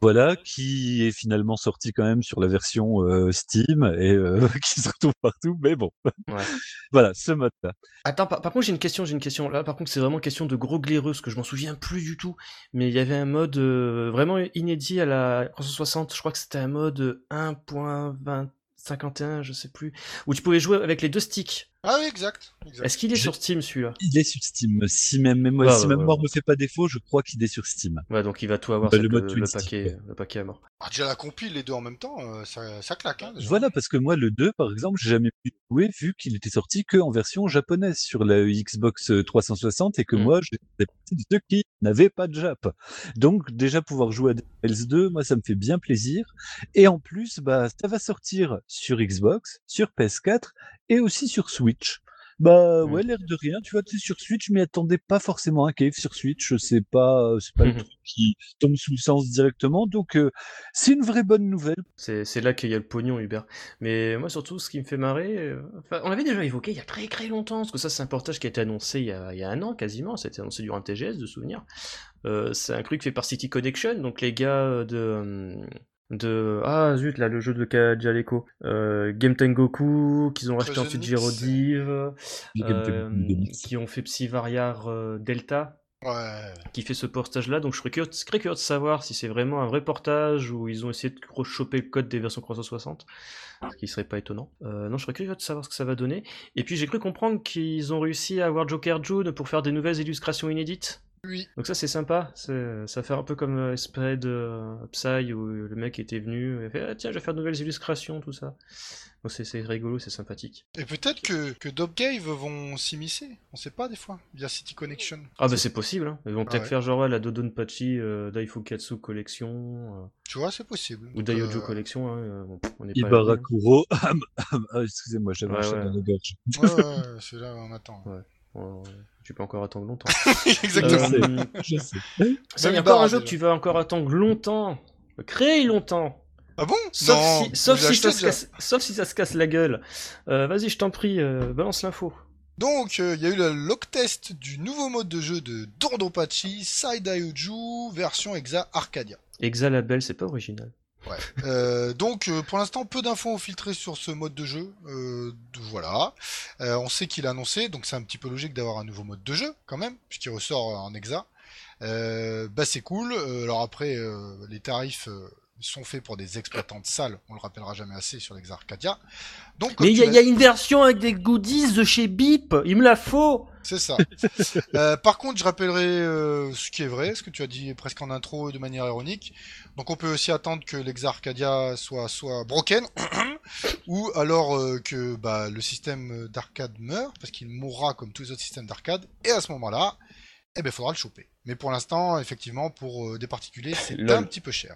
Voilà, qui est finalement sorti quand même sur la version euh, Steam et euh, qui se retrouve partout. Mais bon, Ouais. voilà, ce mode-là. Attends, par, par contre, j'ai une question, j'ai une question. Là, par contre, c'est vraiment question de gros glaireux, parce que je m'en souviens plus du tout. Mais il y avait un mode euh, vraiment inédit à la 360. Je crois que c'était un mode 1.2051, je sais plus, où tu pouvais jouer avec les deux sticks. Ah oui, exact. exact. Est-ce qu'il est Je- sur Steam celui-là? Il est sur Steam. Si même mémoire, Ouais, si ouais, ma ouais, mémoire ouais. me fait pas défaut, je crois qu'il est sur Steam. Ouais, donc il va tout avoir, Bah, le mode le, twin le paquet, le paquet à mort. Ah, déjà la compile, les deux en même temps, euh, ça, ça claque. Hein, déjà. Voilà, parce que moi, le 2, par exemple, j'ai jamais pu jouer vu qu'il était sorti que en version japonaise sur la Xbox 360 et que Mm. moi, j'étais partie de ceux qui n'avaient pas de Jap. Donc, déjà, pouvoir jouer à Cells 2, moi, ça me fait bien plaisir. Et en plus, bah, ça va sortir sur Xbox, sur PS4 et aussi sur Switch. Bah Mm. ouais, l'air de rien, tu vois, tu sais, sur Switch, m'y attendais pas forcément à Cave sur Switch, c'est pas, c'est pas le Mhm. truc qui tombe sous le sens directement, donc euh, c'est une vraie bonne nouvelle. C'est là qu'il y a le pognon, Hubert. Mais moi, surtout, ce qui me fait marrer, euh, enfin, on l'avait déjà évoqué il y a très très longtemps, parce que ça, c'est un portage qui a été annoncé il y a, il y a un an quasiment, ça a été annoncé durant un TGS, de souvenir. Euh, c'est un truc fait par City Connection, donc les gars de... de ah zut là le jeu de Kajaleco euh, Game Tengoku qu'ils ont racheté ensuite. Girodive euh, qui ont fait Psyvariar euh, Delta Ouais. qui fait ce portage-là. Donc je serais curieux, très curieux de savoir si c'est vraiment un vrai portage ou ils ont essayé de choper le code des versions 360, ce qui serait pas étonnant. Euh, non, je serais curieux de savoir ce que ça va donner. Et puis j'ai cru comprendre qu'ils ont réussi à avoir Joker June pour faire des nouvelles illustrations inédites. Oui. Donc ça c'est sympa, ça fait un peu comme euh, Spread euh, Psy où le mec était venu et fait ah, tiens je vais faire de nouvelles illustrations tout ça. Donc c'est rigolo, c'est sympathique. Et peut-être que, que Dopcave vont s'immiscer, on sait pas des fois, via City Connection. Ah bah c'est possible, hein. ils vont peut-être ouais. faire genre ouais, la Dodonpachi euh, Daifukatsu Collection. euh, Tu vois, c'est possible. Ou Daiojo euh, Collection, hein, euh, bon, on n'est pas Ibarakuro, ah, excusez-moi, j'avais Ouais, un chat ouais. dans la gorge. Ouais, ouais, c'est là on attend. Oh, tu peux encore attendre longtemps. Exactement. Euh, Je sais. ça, il y a encore un Barre, jeu que tu vas encore attendre longtemps. Créer longtemps. Ah bon? Sauf, Non, si, sauf, vous si ça se casse, sauf si ça se casse la gueule. Euh, Vas-y, je t'en prie, euh, balance l'info. Donc, euh, il y a eu le lock test du nouveau mode de jeu de Dordonpachi, Saidaioju, version Exa Arcadia. Exa Label, c'est pas original. Euh, donc euh, pour l'instant peu d'infos ont filtré sur ce mode de jeu. Euh, voilà. On sait qu'il a annoncé, donc c'est un petit peu logique d'avoir un nouveau mode de jeu quand même, puisqu'il ressort en exa. Euh, bah c'est cool. Alors après les tarifs sont faits pour des exploitants de salles, on le rappellera jamais assez sur l'Exa Arcadia. Donc Mais il y, a- y une version avec des goodies de chez Beep, il me la faut C'est ça. Euh, par contre, je rappellerai euh, ce qui est vrai, ce que tu as dit presque en intro de manière ironique. Donc, on peut aussi attendre que l'Exa Arcadia soit soit broken, ou alors euh, que bah, le système d'arcade meure, parce qu'il mourra comme tous les autres systèmes d'arcade. Et à ce moment-là, eh ben, faudra le choper. Mais pour l'instant, effectivement, pour euh, des particuliers, c'est un petit peu cher.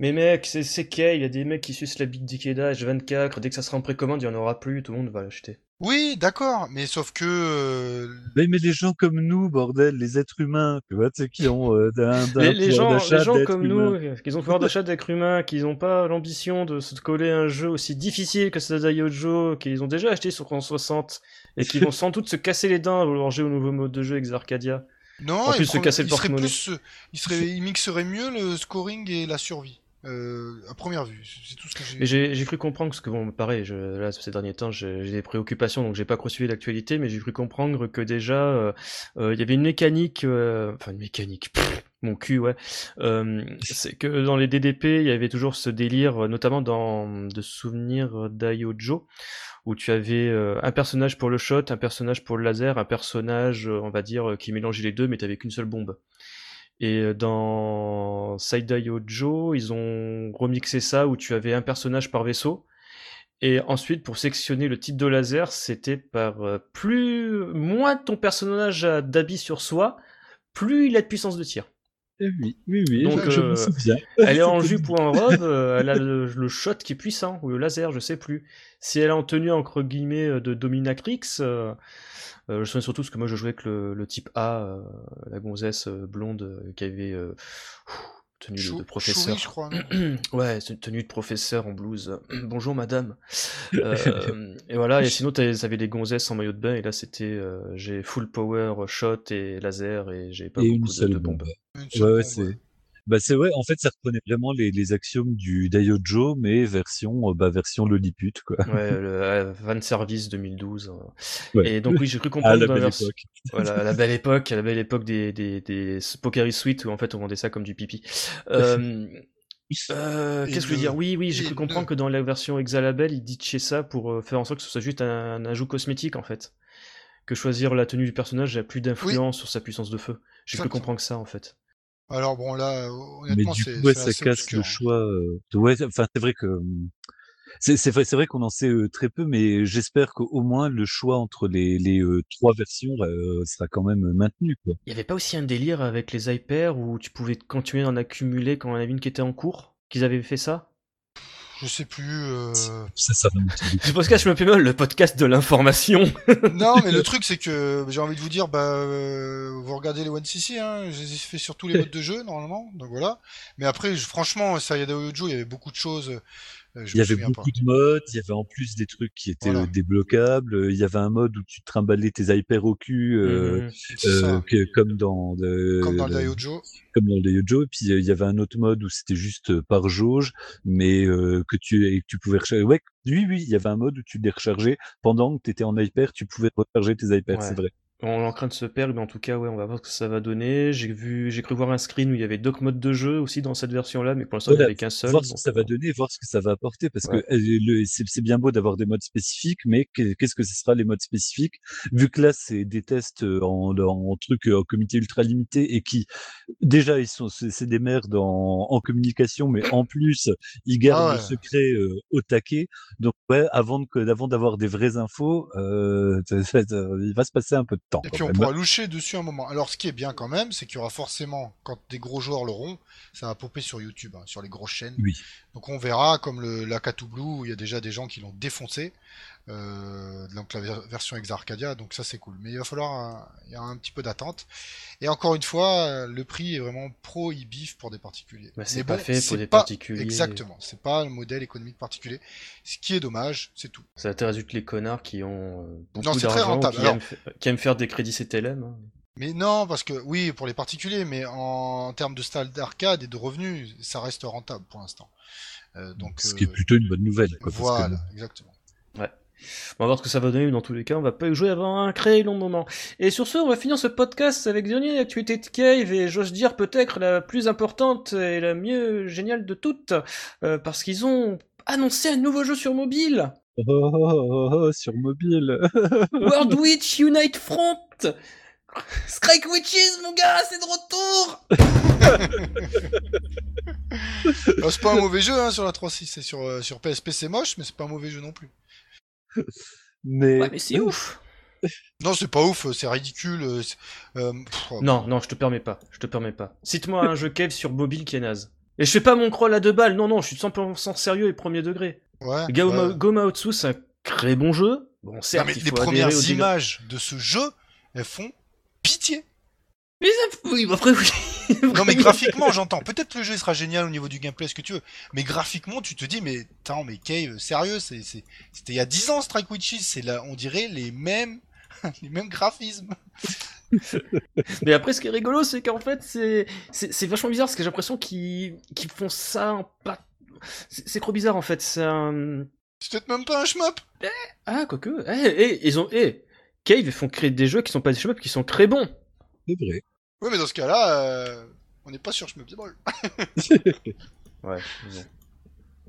Mais mec, c'est c'est quai, il y a des mecs qui sucent la bite d'Ikeda H24, dès que ça sera en précommande, il y en aura plus, tout le monde va l'acheter. Oui, d'accord, mais sauf que euh, Mais, mais les gens comme nous, bordel, les êtres humains, tu vois, tu sais, qui ont euh, un, un Les, les gens, d'achat les gens d'êtres comme humains. nous, qui ont le pouvoir d'achat d'être humain, qui n'ont pas l'ambition de se coller un jeu aussi difficile que Sada Yojo, qu'ils ont déjà acheté sur 360, et qui vont sans doute se casser les dents à vouloir jouer au nouveau mode de jeu Ex Arcadia. Non, En plus, il, se casser le il serait porte-monnaie. plus, euh, il serait, il mixerait mieux le scoring et la survie. Euh, à première vue, c'est tout ce que j'ai. Mais j'ai cru comprendre, parce que bon, pareil, je, là, ces derniers temps, j'ai des préoccupations, donc j'ai pas suivi l'actualité, mais j'ai cru comprendre que déjà, euh, euh, il y avait une mécanique, enfin une mécanique, pff, mon cul, ouais, euh, c'est que dans les DDP, il y avait toujours ce délire, notamment dans de souvenirs d'Ayojo, où tu avais euh, un personnage pour le shot, un personnage pour le laser, un personnage, euh, on va dire, euh, qui mélangeait les deux, mais t'avais qu'une seule bombe. Et dans Saidai Yojo, ils ont remixé ça où tu avais un personnage par vaisseau. Et ensuite, pour sectionner le type de laser, c'était par plus moins ton personnage a d'habits sur soi, plus il a de puissance de tir. Eh Oui, oui, oui, Donc, je, je euh, me souviens. Elle est en jupe ou en robe, euh, elle a le, le shot qui est puissant, ou le laser, je sais plus. Si elle est en tenue entre guillemets euh, de dominatrix, euh, je souviens surtout parce que moi je jouais avec le, le type A, euh, la gonzesse blonde qui avait euh, pff, tenue de, Chou- de professeur. Chouri, je crois. ouais, c'est une tenue de professeur en blouse. Bonjour madame. Euh, et voilà, et sinon t'avais des gonzesses en maillot de bain, et là c'était euh, j'ai full power shot et laser, et j'ai pas Et beaucoup une de, seule de bombe. bombes. Une Ouais, seule ouais, ouais. Bah c'est ouais, en fait ça reprenait vraiment les, les axiomes du Daiojo, mais version euh, bah version Lilliput quoi. Ouais, le euh, Van Service 2012. euh. Ouais. Et donc oui, j'ai cru À comprendre la dans belle vers- époque. Voilà, à la belle époque, à la belle époque des, des, des Pocari Sweet où en fait on vendait ça comme du pipi. Euh, euh, Et Qu'est-ce que je veux le- dire? Oui, oui, j'ai et cru comprendre le- que dans la version Exalabel, ils ditchaient ça pour euh, faire en sorte que ce soit juste un, un ajout cosmétique en fait. Que choisir la tenue du personnage n'a plus d'influence sur sa puissance de feu. J'ai cru Exactement. comprendre que ça en fait. Alors bon là, euh, Mais honnêtement, du c'est coup ouais, c'est ça casse obscur, le hein. choix. euh, de- Ouais, enfin c'est vrai que hum, c'est c'est vrai c'est vrai qu'on en sait euh, très peu, mais j'espère qu'au moins le choix entre les les euh, trois versions euh, sera quand même maintenu quoi. Il y avait pas aussi un délire avec les hyper où tu pouvais continuer d'en accumuler quand on avait une qui était en cours Qu'ils avaient fait ça? Je sais plus. euh, Ça ça C'est parce que je me fais mal, le podcast de l'information. non, mais le truc c'est que j'ai envie de vous dire, bah, euh, vous regardez les One CC, hein, je les ai fait sur tous les modes de jeu normalement, donc voilà. Mais après, je- franchement, ça y a Joe, il y avait beaucoup de choses. Euh, je Il y avait beaucoup de modes, il y avait en plus des trucs qui étaient Voilà. euh, débloquables, il y avait un mode où tu te trimballais tes hyper au cul, euh, euh, ça. que- comme dans, de- Comme dans le Daiojo. comme dans le Yojo, et puis il y avait un autre mode où c'était juste par jauge, mais euh, que tu et que tu pouvais recharger. Ouais, oui, oui, il y avait un mode où tu les rechargeais pendant que tu étais en hyper, tu pouvais recharger tes hyper, Ouais. c'est vrai. On est en train de se perdre, mais en tout cas, ouais, on va voir ce que ça va donner. J'ai vu, j'ai cru voir un screen où il y avait deux modes de jeu aussi dans cette version-là, mais pour l'instant, il n'y Voilà, avait qu'un seul. voir ce que ça va euh, donner, voir ce que ça va apporter, parce Ouais. que euh, le- c'est bien beau d'avoir des modes spécifiques, mais que- qu'est-ce que ce sera les modes spécifiques? Vu que là, c'est des tests euh, en, en truc euh, en comité ultra limité et qui déjà ils sont c'est des merdes en, en communication, mais en plus ils gardent Ah le secret euh, au taquet. Donc ouais, avant de que- avant d'avoir des vraies infos, euh, il va se passer un peu de temps. Et puis on même. pourra loucher dessus un moment. Alors ce qui est bien quand même, c'est qu'il y aura forcément, quand des gros joueurs l'auront, ça va popper sur YouTube, hein, sur les grosses chaînes. Oui. Donc on verra comme le la Blue où il y a déjà des gens qui l'ont défoncé. Euh, donc la ver- version Exa Arcadia, donc ça c'est cool. Mais il va falloir un, il y a un petit peu d'attente. Et encore une fois, euh, le prix est vraiment prohibitif pour des particuliers. bah, c'est pas bon, fait pour des pas- particuliers. Exactement, c'est pas le modèle économique particulier. Ce qui est dommage, c'est tout. Ça intéresse juste les connards qui ont euh, beaucoup Non, c'est très d'argent, rentable. qui, Alors- qui aiment faire des crédits CTLM. hein. Mais non, parce que oui, pour les particuliers, mais en, termes de style d'arcade et de revenus, ça reste rentable pour l'instant. Euh, donc, Ce qui est plutôt une bonne nouvelle. Quoi, parce que- voilà, exactement. On va voir ce que ça va donner, mais dans tous les cas, on va pas y jouer avant un très long moment. Et sur ce, on va finir ce podcast avec la dernière actualité de Cave, et j'ose dire peut-être la plus importante et la mieux géniale de toutes, euh, parce qu'ils ont annoncé un nouveau jeu sur mobile Oh, oh, oh, oh, sur mobile. World Witch Unite Front Strike Witches, mon gars, c'est de retour Ah, c'est pas un mauvais jeu hein, sur la 3.6, c'est sur, euh, sur PSP c'est moche, mais c'est pas un mauvais jeu non plus. mais, Ouais, mais c'est ouf Non, c'est pas ouf, c'est ridicule. euh, euh, pff, Non, non, je te permets pas, je te permets pas. Cite-moi un jeu Cave sur mobile qui est naze. Et je fais pas mon crawl à deux balles, non, non, je suis 100% sérieux et premier degré. Ouais, Goma, ouais. Goma Otsu, c'est un très bon jeu. Bon, Non, certes, mais il les faut premières images de ce jeu, elles font pitié. Mais ça, oui, après, oui. Non, mais graphiquement, j'entends. Peut-être le jeu il sera génial au niveau du gameplay, ce que tu veux. Mais graphiquement, tu te dis, mais attends, mais Cave, sérieux, c'est, c'est- c'était il y a 10 ans, Strike Witches, c'est là, on dirait les mêmes, les mêmes graphismes. Mais après, ce qui est rigolo, c'est qu'en fait, c'est, vachement bizarre, parce que j'ai l'impression qu'ils, font ça en pas... C'est, trop bizarre, en fait, c'est un... C'est peut-être même pas un shmup. Ah, quoique, eh, eh, ils ont, eh, Cave, ils font créer des jeux qui sont pas des shmups, qui sont très bons. c'est vrai. Oui, mais dans ce cas-là, euh, on n'est pas sur Ball. Ouais.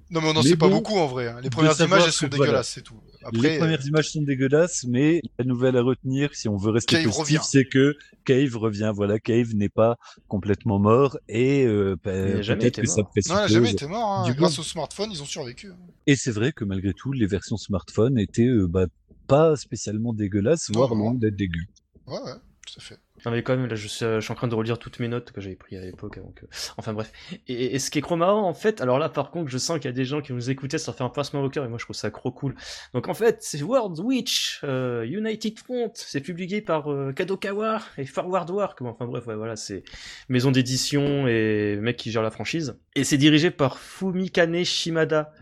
Non, mais on n'en sait pas bon, beaucoup en vrai. hein. Les premières images, elles sont que, voilà. dégueulasses, c'est tout. les premières images sont dégueulasses, mais la nouvelle à retenir, si on veut rester Cave positif, c'est que Cave revient. Voilà, Cave n'est pas complètement mort et euh, bah, Il jamais été que ça mort. présuppose. non, a jamais été mort. hein. du Grâce coup- au smartphone, ils ont survécu. hein. Et c'est vrai que malgré tout, les versions smartphone étaient euh, bah, pas spécialement dégueulasses, Non, voire loin d'être dégueu. Ouais, ouais, tout à fait. Non mais quand même, là je suis, euh, je suis en train de relire toutes mes notes que j'avais prises à l'époque. avant que- Enfin bref. Et, et ce qui est trop marrant en fait, alors là par contre je sens qu'il y a des gens qui nous écoutaient sans faire un pincement au cœur et moi je trouve ça trop cool. Donc en fait c'est World Witch euh, United Front, c'est publié par euh, Kadokawa et Forward Work. Bon, enfin bref, ouais, voilà, c'est maison d'édition et mec qui gère la franchise. Et c'est dirigé par Fumikane Shimada.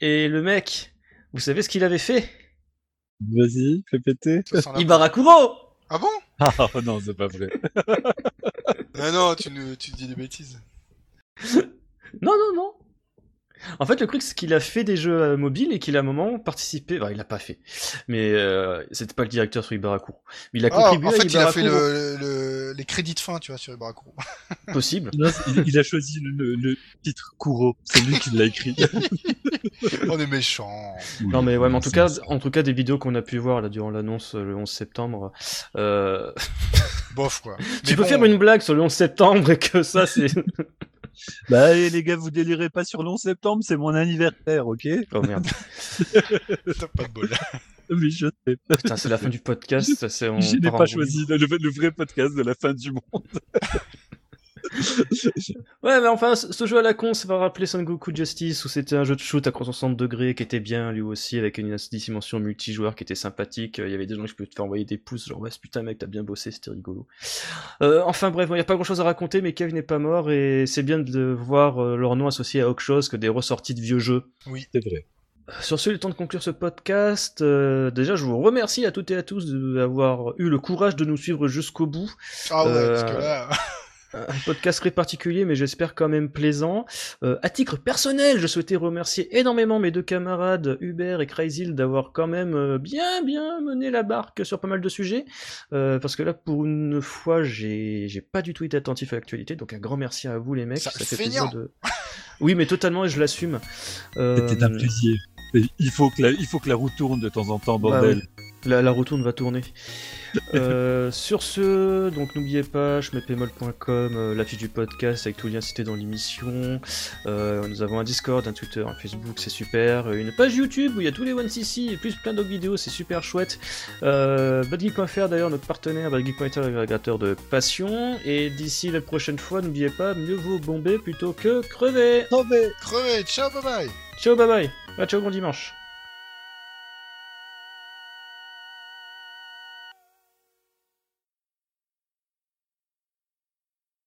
Et le mec, vous savez ce qu'il avait fait? Vas-y, fais péter. Ça Ibarakuro Ah bon? Ah non, c'est pas vrai. Ah non, tu, nous, tu dis des bêtises. Non, non, non. En fait, le truc, c'est qu'il a fait des jeux euh, mobiles et qu'il a à un moment participé. Enfin, il l'a pas fait. Mais euh, c'était pas le directeur sur Ibarakuro. Mais il a Ah, contribué en fait, à il a fait Ibarakuro. le, le- les crédits de fin, tu vois, sur Ibarakuro. Possible. Non, il, il a choisi le, le- le titre Kuro. C'est lui qui l'a écrit. On est méchant. Non, mais ouais, mais en tout cas, en tout cas, des vidéos qu'on a pu voir là durant l'annonce euh, le 11 septembre. Euh... Bof, quoi. tu Mais peux bon, faire une blague sur le 11 septembre et que ça, c'est. Bah allez les gars, vous délirez pas sur le 11 septembre, c'est mon anniversaire, ok oh merde. T'as pas de bol. Oui, je sais. Putain, c'est la fin du podcast. on Je n'ai pas choisi le, le vrai podcast de la fin du monde. Ouais, mais enfin, ce jeu à la con, ça va rappeler Son Goku Justice, où c'était un jeu de shoot à 360 degrés qui était bien, lui aussi, avec une dimension multijoueur qui était sympathique. Il y avait des gens qui pouvaient te faire envoyer des pouces, genre, ouais, putain, mec, t'as bien bossé, c'était rigolo. Euh, enfin, bref, il n'y a pas grand chose à raconter, mais Kev n'est pas mort, et c'est bien de voir euh, leur nom associé à autre chose que des ressorties de vieux jeux. C'est vrai. Sur ce, il est temps de conclure ce podcast. Euh, déjà, je vous remercie à toutes et à tous d'avoir eu le courage de nous suivre jusqu'au bout. Ah ouais, Euh, parce que là, Un podcast très particulier, mais j'espère quand même plaisant. Euh, à titre personnel, je souhaitais remercier énormément mes deux camarades, Hubert et Crazyl, d'avoir quand même euh, bien bien mené la barque sur pas mal de sujets. Euh, parce que là, pour une fois, j'ai j'ai pas du tout été attentif à l'actualité, donc un grand merci à vous les mecs. Sale fait feignant. plaisir de... Oui, mais totalement, et je l'assume. Euh, C'était un plaisir. Et Il faut, que la, il faut que la roue tourne de temps en temps, Bah bordel. oui. La, la retourne va tourner. Euh, sur ce, donc n'oubliez pas, schmepémol.com, euh, la fiche du podcast avec tous les liens cités dans l'émission. Euh, nous avons un Discord, un Twitter, un Facebook, c'est super. Euh, Une page YouTube où il y a tous les One CC et plus plein d'autres vidéos, c'est super chouette. Badgeek.fr d'ailleurs, notre partenaire, Badgeek.fr, agrégateur de passion. Et d'ici la prochaine fois, n'oubliez pas, mieux vaut bomber plutôt que crever. crevé, ciao, bye bye Ciao, bye bye. Ah, ciao, bon dimanche.